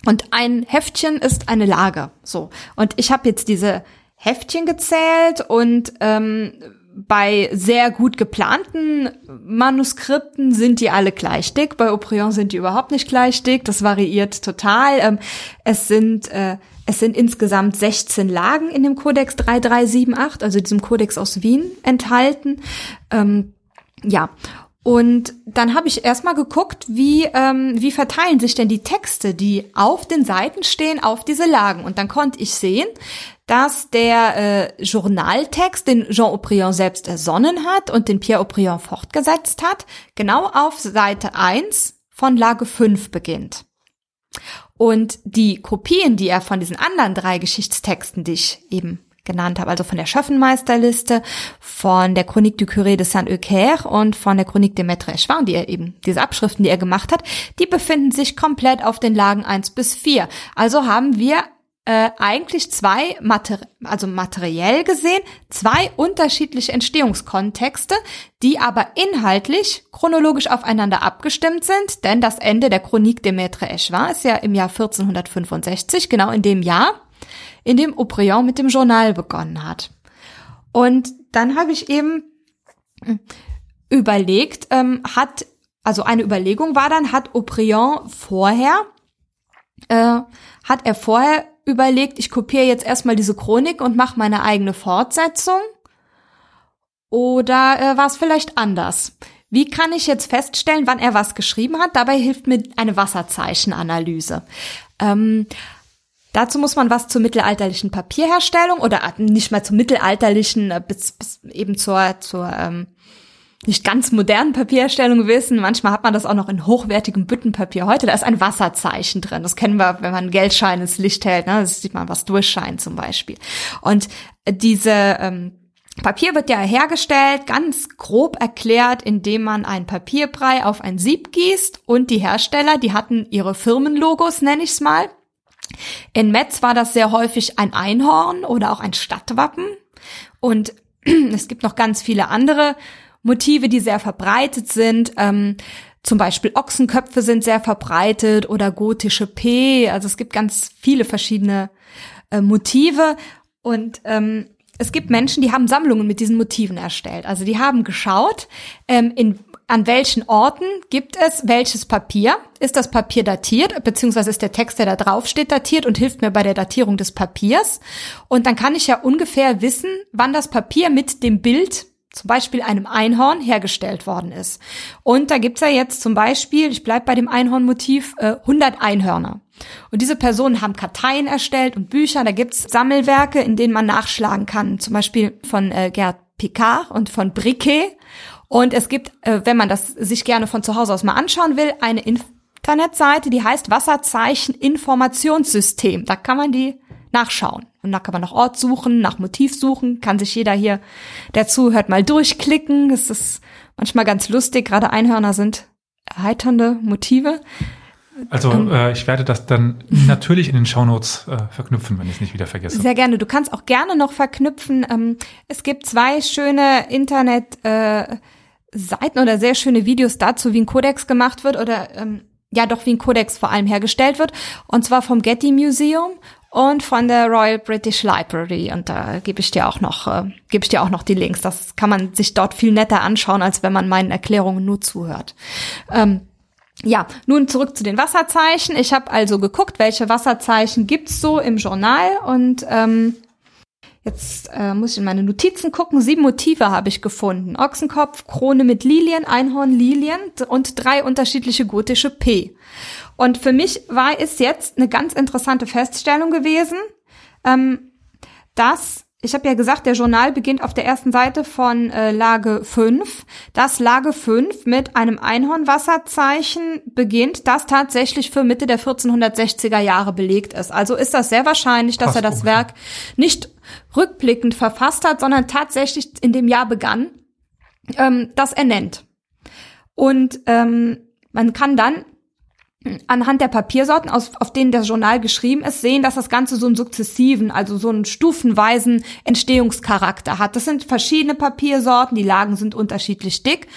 und ein Heftchen ist eine Lage. So. Und ich habe jetzt diese Heftchen gezählt und ähm, bei sehr gut geplanten Manuskripten sind die alle gleich dick. Bei Aubryon sind die überhaupt nicht gleich dick. Das variiert total. Ähm, es sind äh, es sind insgesamt 16 Lagen in dem Kodex 3378, also diesem Kodex aus Wien, enthalten. Ähm, ja. Und dann habe ich erstmal geguckt, wie, ähm, wie verteilen sich denn die Texte, die auf den Seiten stehen, auf diese Lagen. Und dann konnte ich sehen, dass der äh, Journaltext, den Jean Aubryon selbst ersonnen hat und den Pierre Aubryon fortgesetzt hat, genau auf Seite 1 von Lage 5 beginnt. Und die Kopien, die er von diesen anderen drei Geschichtstexten, die ich eben genannt habe, also von der Schöffenmeisterliste, von der Chronique du Curé de Saint-Eucaire und von der Chronique de Maître Echevin, die er eben, diese Abschriften, die er gemacht hat, die befinden sich komplett auf den Lagen 1 bis 4. Also haben wir äh, eigentlich zwei, Mater also materiell gesehen, zwei unterschiedliche Entstehungskontexte, die aber inhaltlich chronologisch aufeinander abgestimmt sind, denn das Ende der Chronique de Maître Echevin ist ja im Jahr 1465, genau in dem Jahr, in dem Aubryon mit dem Journal begonnen hat. Und dann habe ich eben hm, überlegt, ähm, hat, also eine Überlegung war dann, hat Aubryon vorher, äh, hat er vorher überlegt, ich kopiere jetzt erstmal diese Chronik und mache meine eigene Fortsetzung? Oder äh, war es vielleicht anders? Wie kann ich jetzt feststellen, wann er was geschrieben hat? Dabei hilft mir eine Wasserzeichenanalyse. Ähm, dazu muss man was zur mittelalterlichen Papierherstellung oder nicht mal zur mittelalterlichen, äh, bis, bis eben zur, zur ähm, nicht ganz modernen Papierherstellung wissen. Manchmal hat man das auch noch in hochwertigem Büttenpapier. Heute, da ist ein Wasserzeichen drin. Das kennen wir, wenn man Geldschein ins Licht hält. Ne? Das sieht man, was durchscheint zum Beispiel. Und diese ähm, Papier wird ja hergestellt, ganz grob erklärt, indem man ein Papierbrei auf ein Sieb gießt und die Hersteller, die hatten ihre Firmenlogos, nenne ich's mal. In Metz war das sehr häufig ein Einhorn oder auch ein Stadtwappen. Und <clears throat> es gibt noch ganz viele andere Motive, die sehr verbreitet sind. Ähm, zum Beispiel Ochsenköpfe sind sehr verbreitet oder gotische P. Also es gibt ganz viele verschiedene äh, Motive und ähm, es gibt Menschen, die haben Sammlungen mit diesen Motiven erstellt. Also die haben geschaut, ähm, in, an welchen Orten gibt es welches Papier. Ist das Papier datiert, beziehungsweise ist der Text, der da drauf steht, datiert und hilft mir bei der Datierung des Papiers. Und dann kann ich ja ungefähr wissen, wann das Papier mit dem Bild zum Beispiel einem Einhorn hergestellt worden ist. Und da gibt's ja jetzt zum Beispiel, ich bleib bei dem Einhornmotiv, äh, 100 Einhörner. Und diese Personen haben Karteien erstellt und Bücher, da gibt's Sammelwerke, in denen man nachschlagen kann, zum Beispiel von äh, Gerd Picard und von Briquet. Und es gibt, äh, wenn man das sich gerne von zu Hause aus mal anschauen will, eine Internetseite, die heißt Wasserzeichen Informationssystem. Da kann man die nachschauen. Und da kann man nach Ort suchen, nach Motiv suchen, kann sich jeder hier, der zuhört, mal durchklicken. Das ist manchmal ganz lustig, gerade Einhörner sind erheiternde Motive. Also ähm, äh, ich werde das dann <laughs> natürlich in den Shownotes äh, verknüpfen, wenn ich es nicht wieder vergesse. Sehr gerne. Du kannst auch gerne noch verknüpfen. Ähm, es gibt zwei schöne Internet äh, Seiten oder sehr schöne Videos dazu, wie ein Kodex gemacht wird oder ähm, ja doch wie ein Kodex vor allem hergestellt wird. Und zwar vom Getty Museum und von der Royal British Library. Und da gebe ich dir auch noch, äh, gebe ich dir auch noch die Links. Das kann man sich dort viel netter anschauen, als wenn man meinen Erklärungen nur zuhört. Ähm, ja, nun zurück zu den Wasserzeichen. Ich habe also geguckt, welche Wasserzeichen gibt's so im Journal und ähm, Jetzt äh, muss ich in meine Notizen gucken. Sieben Motive habe ich gefunden. Ochsenkopf, Krone mit Lilien, Einhorn, Lilien und drei unterschiedliche gotische P. Und für mich war es jetzt eine ganz interessante Feststellung gewesen, ähm, dass ich habe ja gesagt, der Journal beginnt auf der ersten Seite von äh, Lage 5, dass Lage 5 mit einem Einhornwasserzeichen beginnt, das tatsächlich für Mitte der 1460er Jahre belegt ist. Also ist das sehr wahrscheinlich, dass er das Werk nicht rückblickend verfasst hat, sondern tatsächlich in dem Jahr begann, ähm, das er nennt. Und ähm, man kann dann anhand der Papiersorten, aus, auf denen das Journal geschrieben ist, sehen, dass das Ganze so einen sukzessiven, also so einen stufenweisen Entstehungscharakter hat. Das sind verschiedene Papiersorten, die Lagen sind unterschiedlich dick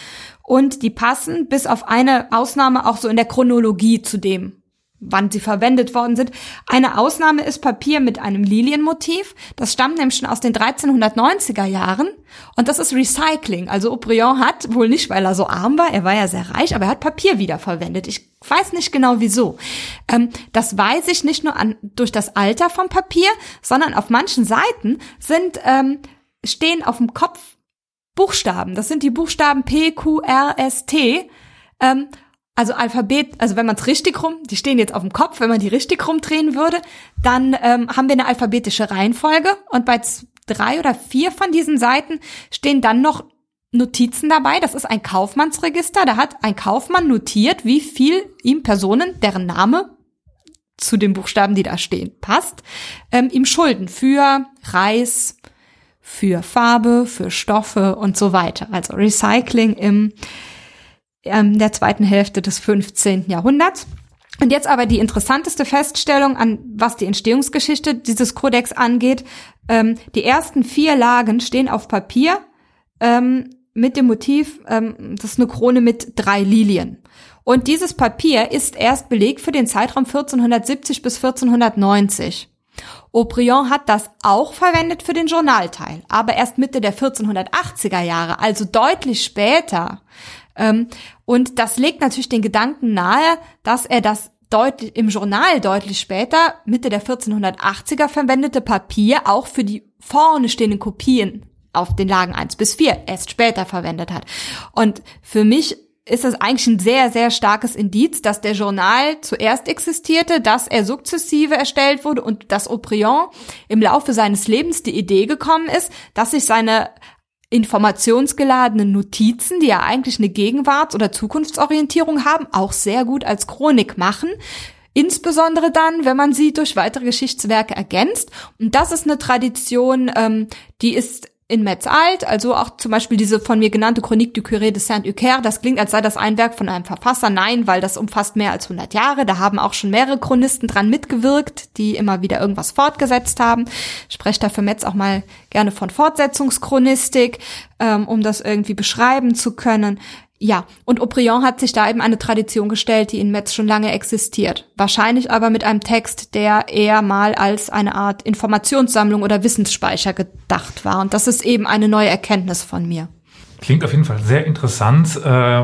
und die passen bis auf eine Ausnahme auch so in der Chronologie zu dem, wann sie verwendet worden sind. Eine Ausnahme ist Papier mit einem Lilienmotiv. Das stammt nämlich schon aus den 1390er Jahren. Und das ist Recycling. Also Aubryon hat, wohl nicht, weil er so arm war, er war ja sehr reich, aber er hat Papier wiederverwendet. Ich weiß nicht genau wieso. Ähm, das weiß ich nicht nur an, durch das Alter vom Papier, sondern auf manchen Seiten sind, ähm, stehen auf dem Kopf Buchstaben. Das sind die Buchstaben P, Q, R, S, T. Ähm, also Alphabet, also wenn man es richtig rum, die stehen jetzt auf dem Kopf, wenn man die richtig rumdrehen würde, dann ähm, haben wir eine alphabetische Reihenfolge und bei drei oder vier von diesen Seiten stehen dann noch Notizen dabei. Das ist ein Kaufmannsregister. Da hat ein Kaufmann notiert, wie viel ihm Personen, deren Name zu den Buchstaben, die da stehen, passt, ähm, ihm schulden für Reis, für Farbe, für Stoffe und so weiter. Also Recycling im ähm, der zweiten Hälfte des 15. Jahrhunderts. Und jetzt aber die interessanteste Feststellung an, was die Entstehungsgeschichte dieses Kodex angeht. Ähm, die ersten vier Lagen stehen auf Papier ähm, mit dem Motiv, ähm, das ist eine Krone mit drei Lilien. Und dieses Papier ist erst belegt für den Zeitraum 1470 bis 1490. Aubryon hat das auch verwendet für den Journalteil, aber erst Mitte der 1480er Jahre, also deutlich später. Ähm, und das legt natürlich den Gedanken nahe, dass er das deutlich, im Journal deutlich später, Mitte der 1480er verwendete Papier auch für die vorne stehenden Kopien auf den Lagen 1 bis 4 erst später verwendet hat. Und für mich ist das eigentlich ein sehr, sehr starkes Indiz, dass der Journal zuerst existierte, dass er sukzessive erstellt wurde und dass Aubryon im Laufe seines Lebens die Idee gekommen ist, dass sich seine informationsgeladenen Notizen, die ja eigentlich eine Gegenwarts- oder Zukunftsorientierung haben, auch sehr gut als Chronik machen. Insbesondere dann, wenn man sie durch weitere Geschichtswerke ergänzt. Und das ist eine Tradition, ähm, die ist in Metz alt, also auch zum Beispiel diese von mir genannte Chronique du Curé de Saint-Eucaire, das klingt, als sei das ein Werk von einem Verfasser. Nein, weil das umfasst mehr als 100 Jahre. Da haben auch schon mehrere Chronisten dran mitgewirkt, die immer wieder irgendwas fortgesetzt haben. Ich spreche da Metz auch mal gerne von Fortsetzungschronistik, ähm, um das irgendwie beschreiben zu können. Ja, und Aubryon hat sich da eben eine Tradition gestellt, die in Metz schon lange existiert. Wahrscheinlich aber mit einem Text, der eher mal als eine Art Informationssammlung oder Wissensspeicher gedacht war. Und das ist eben eine neue Erkenntnis von mir. Klingt auf jeden Fall sehr interessant, äh,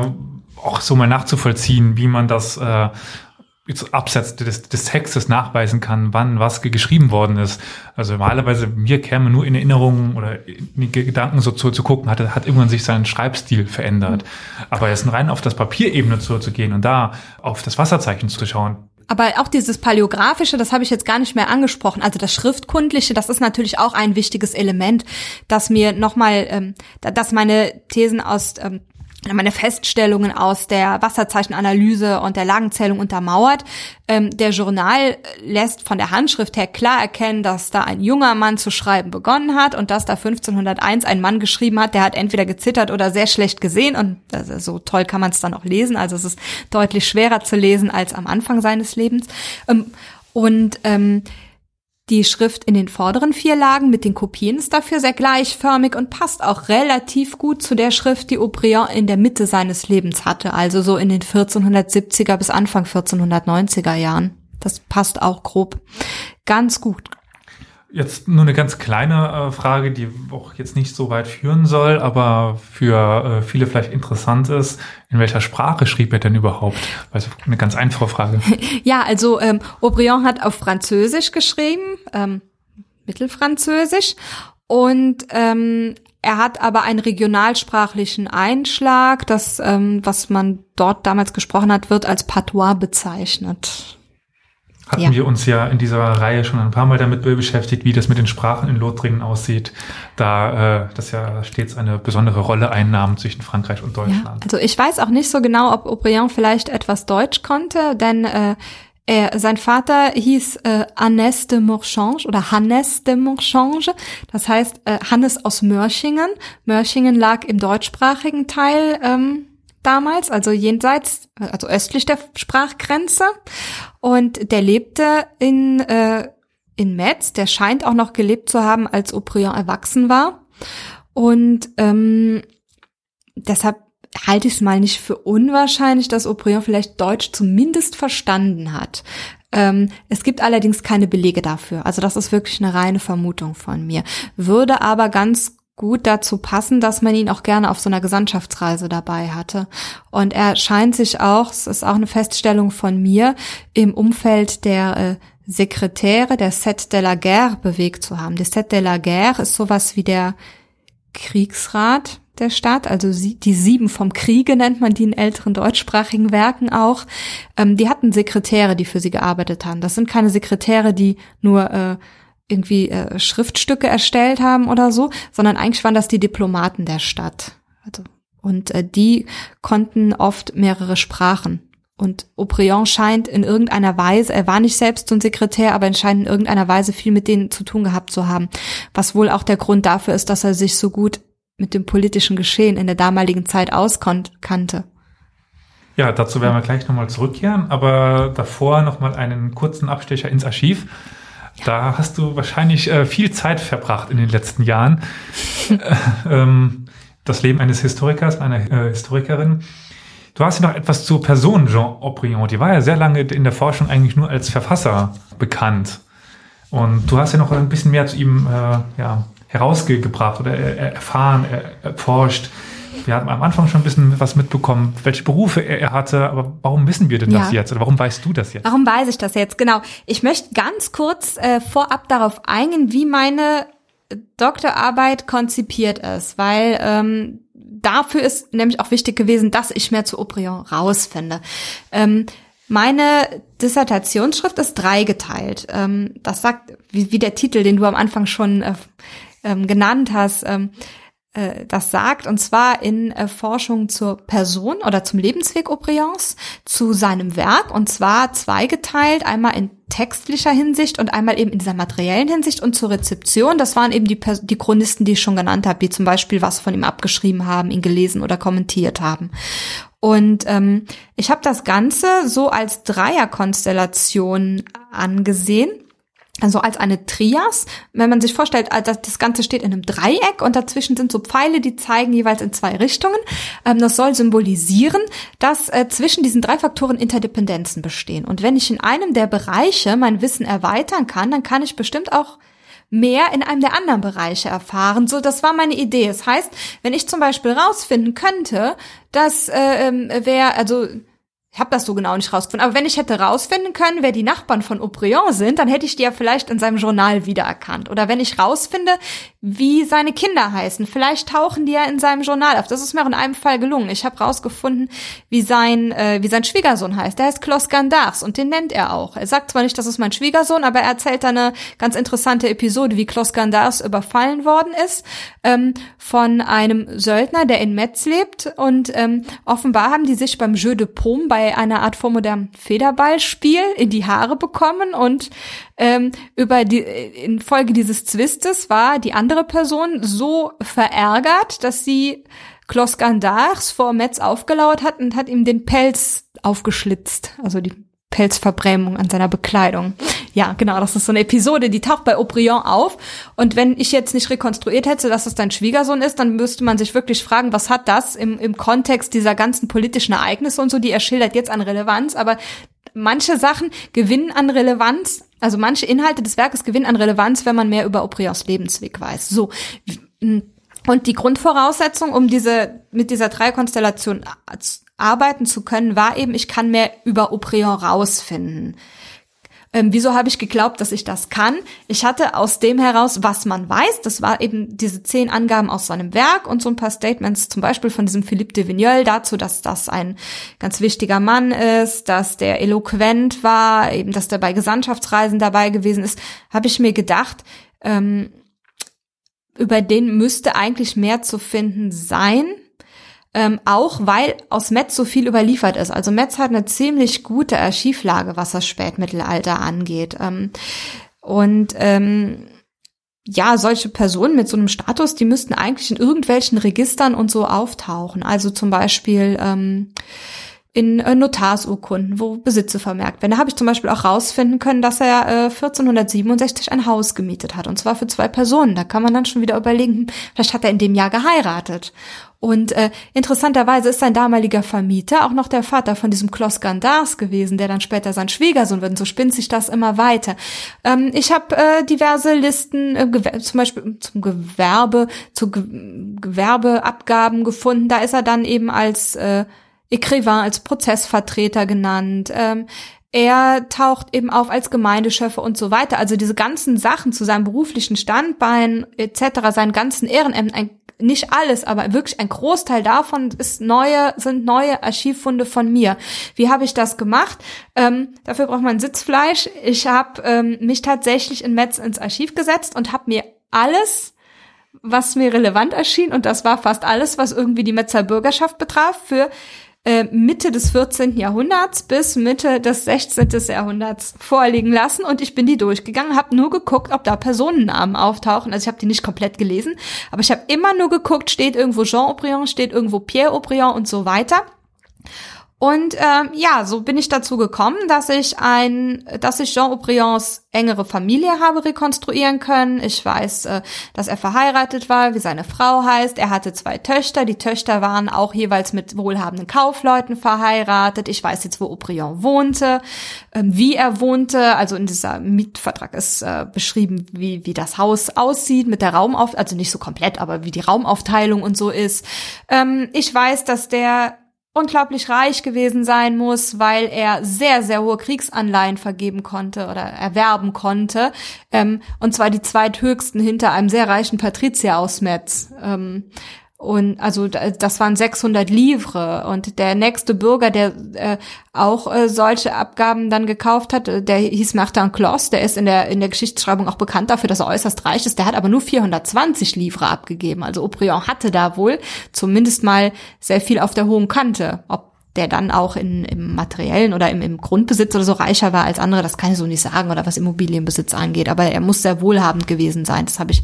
auch so mal nachzuvollziehen, wie man das äh, abseits des, des Textes nachweisen kann, wann was geschrieben worden ist. Also normalerweise mir käme nur in Erinnerungen oder in Gedanken so zu, zu gucken, hat, hat irgendwann sich sein Schreibstil verändert. Aber jetzt rein auf das Papierebene zu, zu gehen und da auf das Wasserzeichen zu schauen, aber auch dieses Paläographische, das habe ich jetzt gar nicht mehr angesprochen. Also das Schriftkundliche, das ist natürlich auch ein wichtiges Element, das mir nochmal, ähm, dass meine Thesen aus ähm, meine Feststellungen aus der Wasserzeichenanalyse und der Lagenzählung untermauert. Ähm, der Journal lässt von der Handschrift her klar erkennen, dass da ein junger Mann zu schreiben begonnen hat und dass da 1501 ein Mann geschrieben hat, der hat entweder gezittert oder sehr schlecht gesehen und also so toll kann man es dann auch lesen. Also es ist deutlich schwerer zu lesen als am Anfang seines Lebens. Ähm, und ähm, die Schrift in den vorderen vier Lagen mit den Kopien ist dafür sehr gleichförmig und passt auch relativ gut zu der Schrift, die Aubryon in der Mitte seines Lebens hatte, also so in den 1470er bis Anfang 1490er Jahren. Das passt auch grob ganz gut. Jetzt nur eine ganz kleine äh, Frage, die auch jetzt nicht so weit führen soll, aber für äh, viele vielleicht interessant ist. In welcher Sprache schrieb er denn überhaupt? Also eine ganz einfache Frage. <laughs> ja, also ähm, Aubryon hat auf Französisch geschrieben, ähm, Mittelfranzösisch, und ähm, er hat aber einen regionalsprachlichen Einschlag. Das, ähm, was man dort damals gesprochen hat, wird als Patois bezeichnet hatten ja. wir uns ja in dieser Reihe schon ein paar Mal damit beschäftigt, wie das mit den Sprachen in Lothringen aussieht, da äh, das ja stets eine besondere Rolle einnahm zwischen Frankreich und Deutschland. Ja, also ich weiß auch nicht so genau, ob Aubryon vielleicht etwas Deutsch konnte, denn äh, er, sein Vater hieß äh, Hannes de Morchange oder Hannes de Morchange, das heißt äh, Hannes aus Mörchingen. Mörchingen lag im deutschsprachigen Teil ähm, damals, also jenseits, also östlich der Sprachgrenze. Und der lebte in, äh, in Metz. Der scheint auch noch gelebt zu haben, als Aubryon erwachsen war. Und ähm, deshalb halte ich es mal nicht für unwahrscheinlich, dass Aubryon vielleicht Deutsch zumindest verstanden hat. Ähm, es gibt allerdings keine Belege dafür. Also das ist wirklich eine reine Vermutung von mir. Würde aber ganz gut dazu passen, dass man ihn auch gerne auf so einer Gesandtschaftsreise dabei hatte. Und er scheint sich auch, es ist auch eine Feststellung von mir, im Umfeld der äh, Sekretäre der Set de la Guerre bewegt zu haben. Der Set de la Guerre ist sowas wie der Kriegsrat der Stadt, also die Sieben vom Kriege nennt man die in älteren deutschsprachigen Werken auch. Ähm, die hatten Sekretäre, die für sie gearbeitet haben. Das sind keine Sekretäre, die nur äh, irgendwie äh, Schriftstücke erstellt haben oder so, sondern eigentlich waren das die Diplomaten der Stadt. Also, und äh, die konnten oft mehrere Sprachen. Und Aubryon scheint in irgendeiner Weise, er war nicht selbst so ein Sekretär, aber er scheint in irgendeiner Weise viel mit denen zu tun gehabt zu haben. Was wohl auch der Grund dafür ist, dass er sich so gut mit dem politischen Geschehen in der damaligen Zeit auskannte. Ja, dazu werden wir gleich nochmal zurückkehren, aber davor nochmal einen kurzen Abstecher ins Archiv. Da hast du wahrscheinlich äh, viel Zeit verbracht in den letzten Jahren. äh, <laughs> ähm, das Leben eines Historikers, einer äh, Historikerin. Du hast ja noch etwas zur Person Jean Aubryon. Die war ja sehr lange in der Forschung eigentlich nur als Verfasser bekannt. Und du hast ja noch ein bisschen mehr zu ihm äh, ja, herausgebracht oder erfahren, erforscht. Wir haben am Anfang schon ein bisschen was mitbekommen, welche Berufe er, er hatte, aber warum wissen wir denn ja. das jetzt oder warum weißt du das jetzt? Warum weiß ich das jetzt? Genau. Ich möchte ganz kurz äh, vorab darauf eingehen, wie meine Doktorarbeit konzipiert ist, weil ähm, dafür ist nämlich auch wichtig gewesen, dass ich mehr zu Aubryon rausfinde. Ähm, meine Dissertationsschrift ist dreigeteilt. Ähm, das sagt, wie, wie der Titel, den du am Anfang schon äh, ähm, genannt hast, ähm, äh, das sagt, und zwar in äh, Forschung zur Person oder zum Lebensweg Aubrions, zu seinem Werk, und zwar zweigeteilt, einmal in textlicher Hinsicht und einmal eben in dieser materiellen Hinsicht und zur Rezeption. Das waren eben die, die Chronisten, die ich schon genannt habe, die zum Beispiel was von ihm abgeschrieben haben, ihn gelesen oder kommentiert haben. Und ähm, ich habe das Ganze so als Dreierkonstellation angesehen also als eine Trias. Wenn man sich vorstellt, das Ganze steht in einem Dreieck und dazwischen sind so Pfeile, die zeigen jeweils in zwei Richtungen. Ähm, das soll symbolisieren, dass äh, zwischen diesen drei Faktoren Interdependenzen bestehen. Und wenn ich in einem der Bereiche mein Wissen erweitern kann, dann kann ich bestimmt auch mehr in einem der anderen Bereiche erfahren. So, das war meine Idee. Das heißt, wenn ich zum Beispiel rausfinden könnte, dass äh, ähm, wer, also ich habe das so genau nicht rausgefunden. Aber wenn ich hätte rausfinden können, wer die Nachbarn von Aubryon sind, dann hätte ich die ja vielleicht in seinem Journal wiedererkannt. Oder wenn ich rausfinde, wie seine Kinder heißen, vielleicht tauchen die ja in seinem Journal auf. Das ist mir auch in einem Fall gelungen. Ich habe rausgefunden, wie sein äh, wie sein Schwiegersohn heißt. Der heißt Klaus Gandars und den nennt er auch. Er sagt zwar nicht, das ist mein Schwiegersohn, aber er erzählt da eine ganz interessante Episode, wie Klaus Gandars überfallen worden ist ähm, von einem Söldner, der in Metz lebt. Und ähm, offenbar haben die sich beim Jeu de Paume bei bei einer Art vormodernem Federballspiel in die Haare bekommen und ähm, über die infolge dieses Zwistes war die andere Person so verärgert, dass sie Klaus Gandars vor Metz aufgelauert hat und hat ihm den Pelz aufgeschlitzt, also die Pelzverbrämung an seiner Bekleidung. Ja, genau, das ist so eine Episode, die taucht bei Aubryon auf. Und wenn ich jetzt nicht rekonstruiert hätte, dass es dein Schwiegersohn ist, dann müsste man sich wirklich fragen, was hat das im, im Kontext dieser ganzen politischen Ereignisse und so, die er schildert, jetzt an Relevanz. Aber manche Sachen gewinnen an Relevanz, also manche Inhalte des Werkes gewinnen an Relevanz, wenn man mehr über Aubryons Lebensweg weiß. So. Und die Grundvoraussetzung, um diese, mit dieser Dreikonstellation arbeiten zu können, war eben, ich kann mehr über Aubryon rausfinden. Ähm, wieso habe ich geglaubt, dass ich das kann? Ich hatte aus dem heraus, was man weiß, das war eben diese zehn Angaben aus seinem Werk und so ein paar Statements, zum Beispiel von diesem Philippe de Vignol dazu, dass das ein ganz wichtiger Mann ist, dass der eloquent war, eben, dass der bei Gesandtschaftsreisen dabei gewesen ist, habe ich mir gedacht, ähm, über den müsste eigentlich mehr zu finden sein ähm, auch weil aus Metz so viel überliefert ist. Also Metz hat eine ziemlich gute Archivlage, was das Spätmittelalter angeht. Ähm, und ähm, ja, solche Personen mit so einem Status, die müssten eigentlich in irgendwelchen Registern und so auftauchen. Also zum Beispiel ähm, in äh, Notarsurkunden, wo Besitze vermerkt werden. Da habe ich zum Beispiel auch rausfinden können, dass er äh, 1467 ein Haus gemietet hat und zwar für zwei Personen. Da kann man dann schon wieder überlegen, vielleicht hat er in dem Jahr geheiratet. Und äh, interessanterweise ist sein damaliger Vermieter auch noch der Vater von diesem Klaus Gandars gewesen, der dann später sein Schwiegersohn wird. Und so spinnt sich das immer weiter. Ähm, ich habe äh, diverse Listen, äh, zum Beispiel zum Gewerbe, zu Ge Gewerbeabgaben gefunden. Da ist er dann eben als äh, Écrivain, als Prozessvertreter genannt. Ähm, er taucht eben auf als Gemeindeschöffe und so weiter. Also diese ganzen Sachen zu seinem beruflichen Standbein etc., seinen ganzen Ehrenämtern, ein nicht alles, aber wirklich ein Großteil davon ist neue, sind neue Archivfunde von mir. Wie habe ich das gemacht? Ähm, dafür braucht man Sitzfleisch. Ich habe ähm, mich tatsächlich in Metz ins Archiv gesetzt und habe mir alles was mir relevant erschien, und das war fast alles, was irgendwie die Metzer Bürgerschaft betraf, für äh, Mitte des 14. Jahrhunderts bis Mitte des 16. Jahrhunderts vorliegen lassen und ich bin die durchgegangen, habe nur geguckt, ob da Personennamen auftauchen. Also ich habe die nicht komplett gelesen, aber ich habe immer nur geguckt, steht irgendwo Jean Aubryon, steht irgendwo Pierre Aubryon und so weiter. Und ähm, ja, so bin ich dazu gekommen, dass ich ein, dass ich Jean Aubryons engere Familie habe rekonstruieren können. Ich weiß, äh, dass er verheiratet war, wie seine Frau heißt. Er hatte zwei Töchter. Die Töchter waren auch jeweils mit wohlhabenden Kaufleuten verheiratet. Ich weiß jetzt, wo Aubryon wohnte, äh, wie er wohnte. Also in dieser Mietvertrag ist äh, beschrieben, wie wie das Haus aussieht mit der Raumauf, also nicht so komplett, aber wie die Raumaufteilung und so ist. Ähm, ich weiß, dass der unglaublich reich gewesen sein muss, weil er sehr, sehr hohe Kriegsanleihen vergeben konnte oder erwerben konnte. Ähm, und zwar die zweithöchsten hinter einem sehr reichen Patrizier aus Metz. Ähm, und also das waren 600 Livre. Und der nächste Bürger, der äh, auch äh, solche Abgaben dann gekauft hat, äh, der hieß Martin Kloss, der ist in der, in der Geschichtsschreibung auch bekannt dafür, dass er äußerst reich ist. Der hat aber nur 420 Livre abgegeben. Also Aubryon hatte da wohl zumindest mal sehr viel auf der hohen Kante. Ob der dann auch in, im materiellen oder im, im Grundbesitz oder so reicher war als andere, das kann ich so nicht sagen, oder was Immobilienbesitz angeht. Aber er muss sehr wohlhabend gewesen sein, das habe ich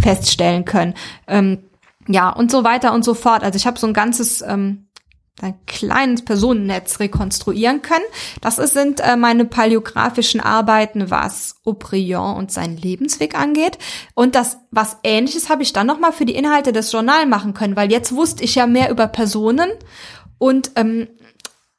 feststellen können. Ähm, ja, und so weiter und so fort. Also ich habe so ein ganzes ähm, ein kleines Personennetz rekonstruieren können. Das sind äh, meine paläographischen Arbeiten, was Aubryon und seinen Lebensweg angeht. Und das was Ähnliches habe ich dann noch mal für die Inhalte des Journals machen können, weil jetzt wusste ich ja mehr über Personen und ähm,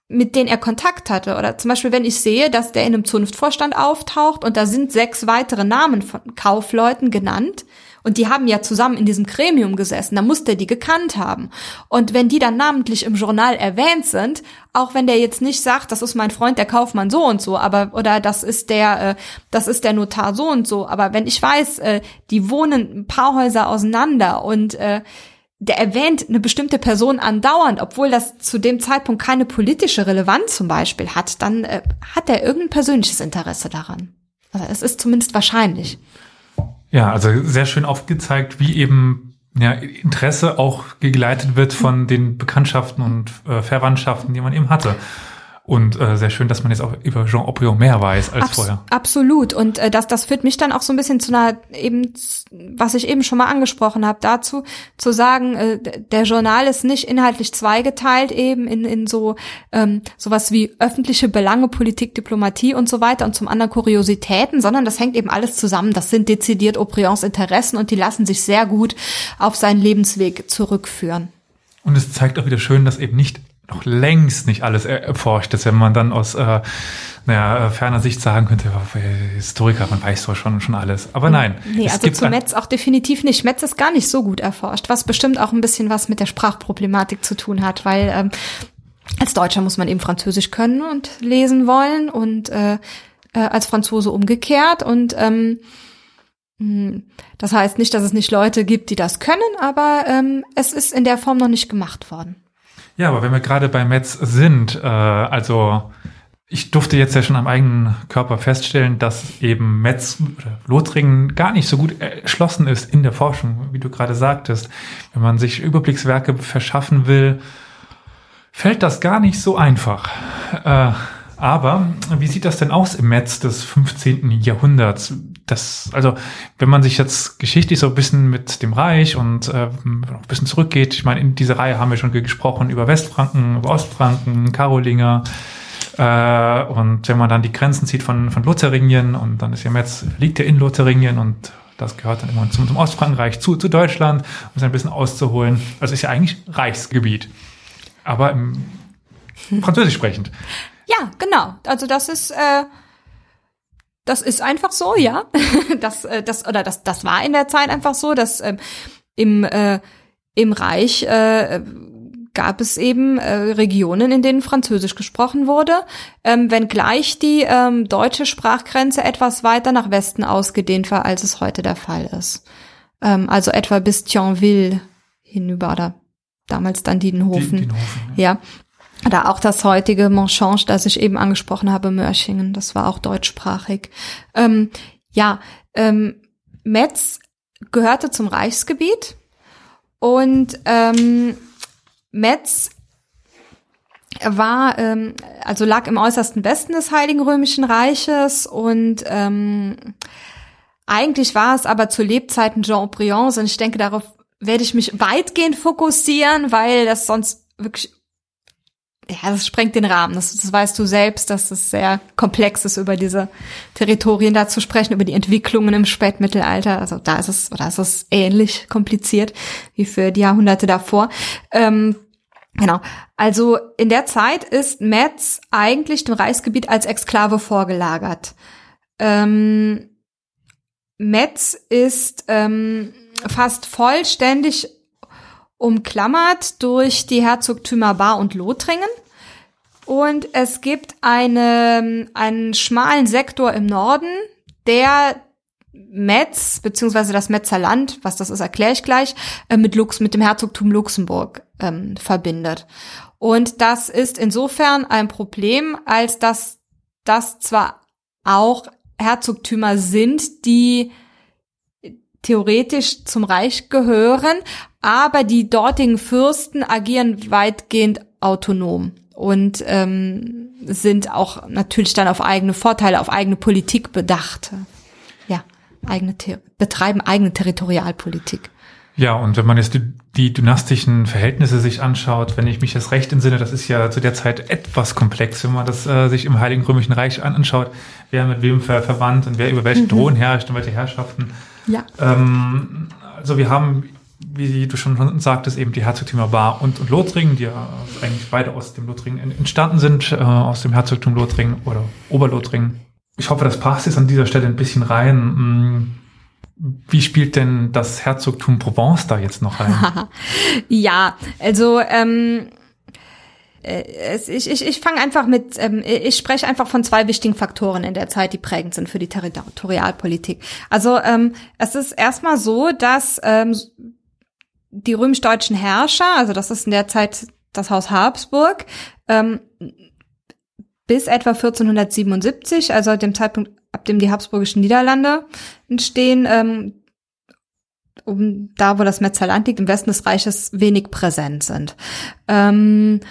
mit denen er Kontakt hatte. Oder zum Beispiel, wenn ich sehe, dass der in einem Zunftvorstand auftaucht und da sind sechs weitere Namen von Kaufleuten genannt, und die haben ja zusammen in diesem Gremium gesessen, da muss der die gekannt haben. Und wenn die dann namentlich im Journal erwähnt sind, auch wenn der jetzt nicht sagt, das ist mein Freund, der Kaufmann so und so, aber oder das ist der, äh, das ist der Notar so und so, aber wenn ich weiß, äh, die wohnen ein paar Häuser auseinander und äh, der erwähnt eine bestimmte Person andauernd, obwohl das zu dem Zeitpunkt keine politische Relevanz zum Beispiel hat, dann äh, hat er irgendein persönliches Interesse daran. Also es ist zumindest wahrscheinlich. Ja, also sehr schön aufgezeigt, wie eben ja, Interesse auch geleitet wird von den Bekanntschaften und äh, Verwandtschaften, die man eben hatte. Und äh, sehr schön, dass man jetzt auch über Jean Oprio mehr weiß als Abs vorher. Absolut. Und äh, das, das führt mich dann auch so ein bisschen zu einer, eben, was ich eben schon mal angesprochen habe, dazu zu sagen, äh, der Journal ist nicht inhaltlich zweigeteilt eben in, in so ähm, sowas wie öffentliche Belange, Politik, Diplomatie und so weiter und zum anderen Kuriositäten, sondern das hängt eben alles zusammen. Das sind dezidiert Aubrions Interessen und die lassen sich sehr gut auf seinen Lebensweg zurückführen. Und es zeigt auch wieder schön, dass eben nicht noch längst nicht alles erforscht ist, wenn man dann aus äh, naja, äh, ferner Sicht sagen könnte, Historiker, man weiß doch schon, schon alles. Aber nein. Nee, es also gibt zu Metz auch definitiv nicht. Metz ist gar nicht so gut erforscht, was bestimmt auch ein bisschen was mit der Sprachproblematik zu tun hat, weil ähm, als Deutscher muss man eben Französisch können und lesen wollen und äh, äh, als Franzose umgekehrt und ähm, hm, das heißt nicht, dass es nicht Leute gibt, die das können, aber ähm, es ist in der Form noch nicht gemacht worden. Ja, aber wenn wir gerade bei Metz sind, äh, also ich durfte jetzt ja schon am eigenen Körper feststellen, dass eben Metz oder Lothringen gar nicht so gut erschlossen ist in der Forschung, wie du gerade sagtest. Wenn man sich Überblickswerke verschaffen will, fällt das gar nicht so einfach. Äh, aber wie sieht das denn aus im Metz des 15. Jahrhunderts? Das, also, wenn man sich jetzt geschichtlich so ein bisschen mit dem Reich und äh, ein bisschen zurückgeht, ich meine, in dieser Reihe haben wir schon gesprochen über Westfranken, über Ostfranken, Karolinger, äh, und wenn man dann die Grenzen zieht von, von Lothringien und dann ist ja Metz, liegt ja in Lothringien und das gehört dann immer zum, zum Ostfrankenreich zu, zu Deutschland, um es ein bisschen auszuholen. Also ist ja eigentlich Reichsgebiet. Aber im <laughs> Französisch sprechend. Ja, genau. Also das ist, äh, das ist einfach so, ja. <laughs> das, äh, das, oder das, das war in der Zeit einfach so, dass ähm, im, äh, im Reich äh, gab es eben äh, Regionen, in denen Französisch gesprochen wurde, ähm, wenngleich die ähm, deutsche Sprachgrenze etwas weiter nach Westen ausgedehnt war, als es heute der Fall ist. Ähm, also etwa bis Thionville hinüber oder damals dann Diedenhofen. Diedenhofen ja. ja. Oder auch das heutige Monchange, das ich eben angesprochen habe, Mörchingen, das war auch deutschsprachig. Ähm, ja, ähm, Metz gehörte zum Reichsgebiet und ähm, Metz war, ähm, also lag im äußersten Westen des Heiligen Römischen Reiches und ähm, eigentlich war es aber zu Lebzeiten Jean Briands und ich denke, darauf werde ich mich weitgehend fokussieren, weil das sonst wirklich ja, das sprengt den Rahmen. Das, das weißt du selbst, dass es sehr komplex ist, über diese Territorien da zu sprechen, über die Entwicklungen im Spätmittelalter. Also da ist es, oder ist es ähnlich kompliziert wie für die Jahrhunderte davor. Ähm, genau. Also in der Zeit ist Metz eigentlich dem Reichsgebiet als Exklave vorgelagert. Ähm, Metz ist ähm, fast vollständig umklammert durch die Herzogtümer Bar und Lothringen. Und es gibt eine, einen schmalen Sektor im Norden, der Metz, beziehungsweise das Metzer Land, was das ist, erkläre ich gleich, äh, mit, Lux, mit dem Herzogtum Luxemburg ähm, verbindet. Und das ist insofern ein Problem, als dass das zwar auch Herzogtümer sind, die theoretisch zum Reich gehören, aber die dortigen Fürsten agieren weitgehend autonom und ähm, sind auch natürlich dann auf eigene Vorteile, auf eigene Politik bedacht. Ja, eigene betreiben eigene Territorialpolitik. Ja, und wenn man jetzt die, die dynastischen Verhältnisse sich anschaut, wenn ich mich das recht entsinne, das ist ja zu der Zeit etwas komplex, wenn man das äh, sich im Heiligen Römischen Reich anschaut, wer mit wem ver verwandt und wer über welchen mhm. Thron herrscht und welche Herrschaften. Ja. Ähm, also wir haben, wie du schon sagtest, eben die Herzogtümer Bar und, und Lothringen, die ja eigentlich beide aus dem Lothringen entstanden sind, äh, aus dem Herzogtum Lothringen oder Oberlothringen. Ich hoffe, das passt jetzt an dieser Stelle ein bisschen rein. Hm, wie spielt denn das Herzogtum Provence da jetzt noch rein? <laughs> ja, also ähm, äh, ich, ich, ich fange einfach mit, ähm, ich spreche einfach von zwei wichtigen Faktoren in der Zeit, die prägend sind für die Territorialpolitik. Also ähm, es ist erstmal so, dass ähm, die römisch-deutschen Herrscher, also das ist in der Zeit das Haus Habsburg, ähm, bis etwa 1477, also dem Zeitpunkt, ab dem die Habsburgischen Niederlande entstehen, ähm, um da, wo das Metzerland liegt, im Westen des Reiches wenig präsent sind. Ähm,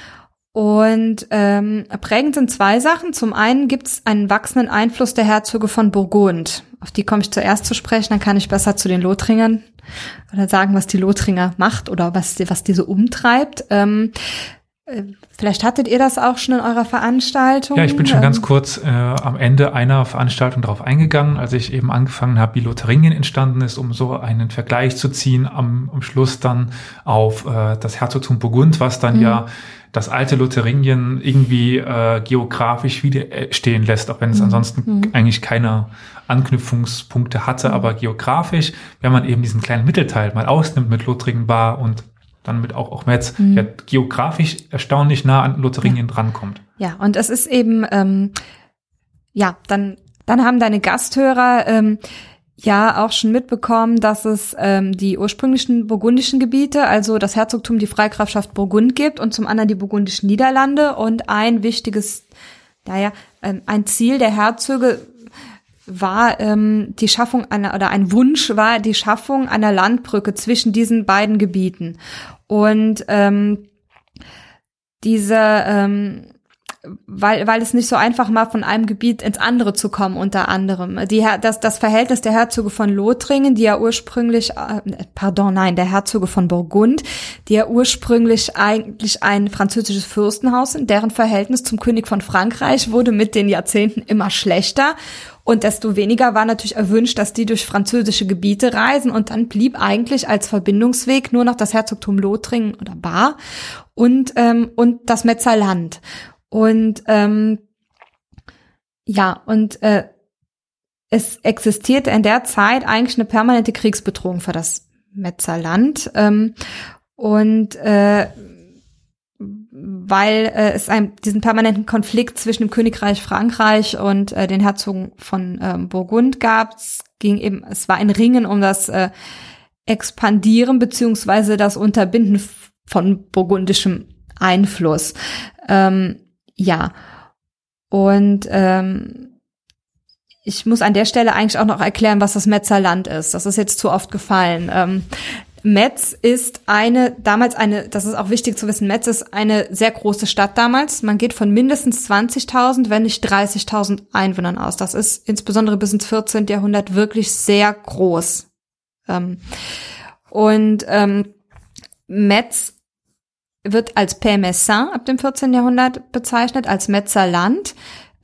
und ähm, prägend sind zwei Sachen. Zum einen gibt es einen wachsenden Einfluss der Herzöge von Burgund. Auf die komme ich zuerst zu sprechen, dann kann ich besser zu den Lothringern oder sagen, was die Lothringer macht oder was die, was diese umtreibt. Ähm, äh, vielleicht hattet ihr das auch schon in eurer Veranstaltung. Ja, ich bin schon ganz ähm, kurz äh, am Ende einer Veranstaltung darauf eingegangen, als ich eben angefangen habe, wie Lotharingen entstanden ist, um so einen Vergleich zu ziehen am, am Schluss dann auf äh, das Herzogtum Burgund, was dann mhm. ja das alte Lotharingen irgendwie äh, geografisch widerstehen lässt, auch wenn es mhm. ansonsten mhm. eigentlich keine Anknüpfungspunkte hatte, mhm. aber geografisch, wenn man eben diesen kleinen Mittelteil mal ausnimmt mit Lothringen war und dann mit auch, auch Metz, mhm. der geografisch erstaunlich nah an Lotharingen ja. drankommt. Ja, und es ist eben, ähm, ja, dann, dann haben deine Gasthörer ähm, ja auch schon mitbekommen, dass es ähm, die ursprünglichen burgundischen Gebiete, also das Herzogtum, die Freigrafschaft Burgund gibt und zum anderen die burgundischen Niederlande und ein wichtiges, naja, ähm, ein Ziel der Herzöge war ähm, die Schaffung einer oder ein Wunsch war die Schaffung einer Landbrücke zwischen diesen beiden Gebieten. Und ähm, diese ähm, weil, weil es nicht so einfach war, von einem Gebiet ins andere zu kommen, unter anderem. Die, das, das Verhältnis der Herzöge von Lothringen, die ja ursprünglich, äh, pardon, nein, der Herzöge von Burgund, die ja ursprünglich eigentlich ein französisches Fürstenhaus sind, deren Verhältnis zum König von Frankreich wurde mit den Jahrzehnten immer schlechter. Und desto weniger war natürlich erwünscht, dass die durch französische Gebiete reisen. Und dann blieb eigentlich als Verbindungsweg nur noch das Herzogtum Lothringen oder Bar und, ähm, und das Metzerland. Und ähm, ja, und äh, es existierte in der Zeit eigentlich eine permanente Kriegsbedrohung für das Metzerland. Ähm, und äh, weil äh, es einen, diesen permanenten Konflikt zwischen dem Königreich Frankreich und äh, den Herzogen von ähm, Burgund gab. Es ging eben, es war ein Ringen um das äh, Expandieren beziehungsweise das Unterbinden von burgundischem Einfluss. Ähm, ja. Und ähm, ich muss an der Stelle eigentlich auch noch erklären, was das Metzerland ist. Das ist jetzt zu oft gefallen. Ähm, Metz ist eine, damals eine, das ist auch wichtig zu wissen, Metz ist eine sehr große Stadt damals. Man geht von mindestens 20.000, wenn nicht 30.000 Einwohnern aus. Das ist insbesondere bis ins 14. Jahrhundert wirklich sehr groß. Ähm, und ähm, Metz wird als Pemessin ab dem 14. Jahrhundert bezeichnet, als Metzerland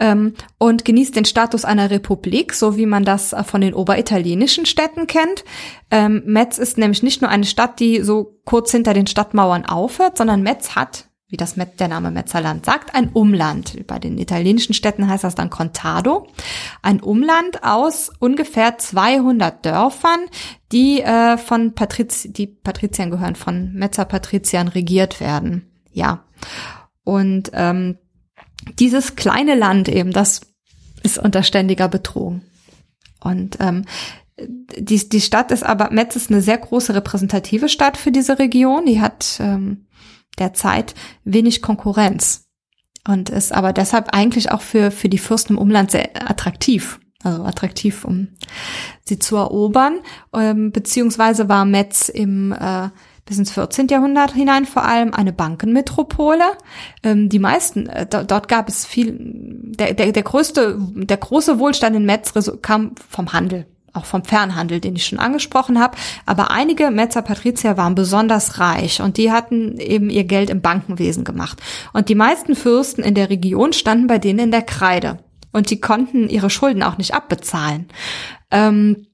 ähm, und genießt den Status einer Republik, so wie man das äh, von den oberitalienischen Städten kennt. Ähm, Metz ist nämlich nicht nur eine Stadt, die so kurz hinter den Stadtmauern aufhört, sondern Metz hat wie das der Name Metzerland sagt, ein Umland. Bei den italienischen Städten heißt das dann Contado. Ein Umland aus ungefähr 200 Dörfern, die äh, von Patriz die Patriziern gehören, von Metzer-Patriziern regiert werden. Ja. Und ähm, dieses kleine Land eben, das ist unter ständiger Bedrohung. Und ähm, die, die Stadt ist aber, Metz ist eine sehr große repräsentative Stadt für diese Region. Die hat ähm, derzeit wenig Konkurrenz und ist aber deshalb eigentlich auch für, für die Fürsten im Umland sehr attraktiv. Also attraktiv, um sie zu erobern. Ähm, beziehungsweise war Metz im äh, bis ins 14. Jahrhundert hinein vor allem eine Bankenmetropole. Ähm, die meisten, äh, dort gab es viel, der, der, der größte, der große Wohlstand in Metz kam vom Handel. Auch vom Fernhandel, den ich schon angesprochen habe. Aber einige Metzer Patrizier waren besonders reich und die hatten eben ihr Geld im Bankenwesen gemacht. Und die meisten Fürsten in der Region standen bei denen in der Kreide. Und die konnten ihre Schulden auch nicht abbezahlen. Ähm,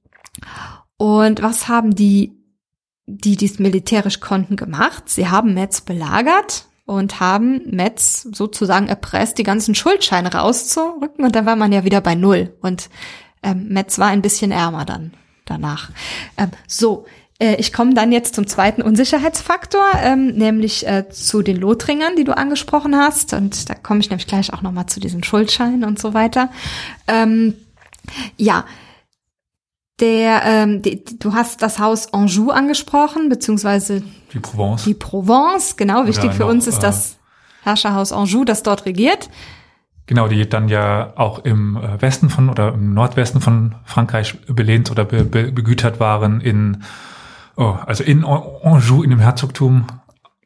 und was haben die, die dies militärisch konnten, gemacht? Sie haben Metz belagert und haben Metz sozusagen erpresst, die ganzen Schuldscheine rauszurücken und dann war man ja wieder bei Null. Und ähm, Metz war ein bisschen ärmer dann danach. Ähm, so, äh, ich komme dann jetzt zum zweiten Unsicherheitsfaktor, ähm, nämlich äh, zu den Lothringern, die du angesprochen hast. Und da komme ich nämlich gleich auch nochmal zu diesen Schuldscheinen und so weiter. Ähm, ja, der, ähm, die, du hast das Haus Anjou angesprochen, beziehungsweise die Provence. Die Provence, genau. Wichtig Oder für noch, uns ist das äh, Herrscherhaus Anjou, das dort regiert. Genau, die dann ja auch im äh, Westen von oder im Nordwesten von Frankreich belehnt oder be, be, begütert waren in, oh, also in Anjou, in dem Herzogtum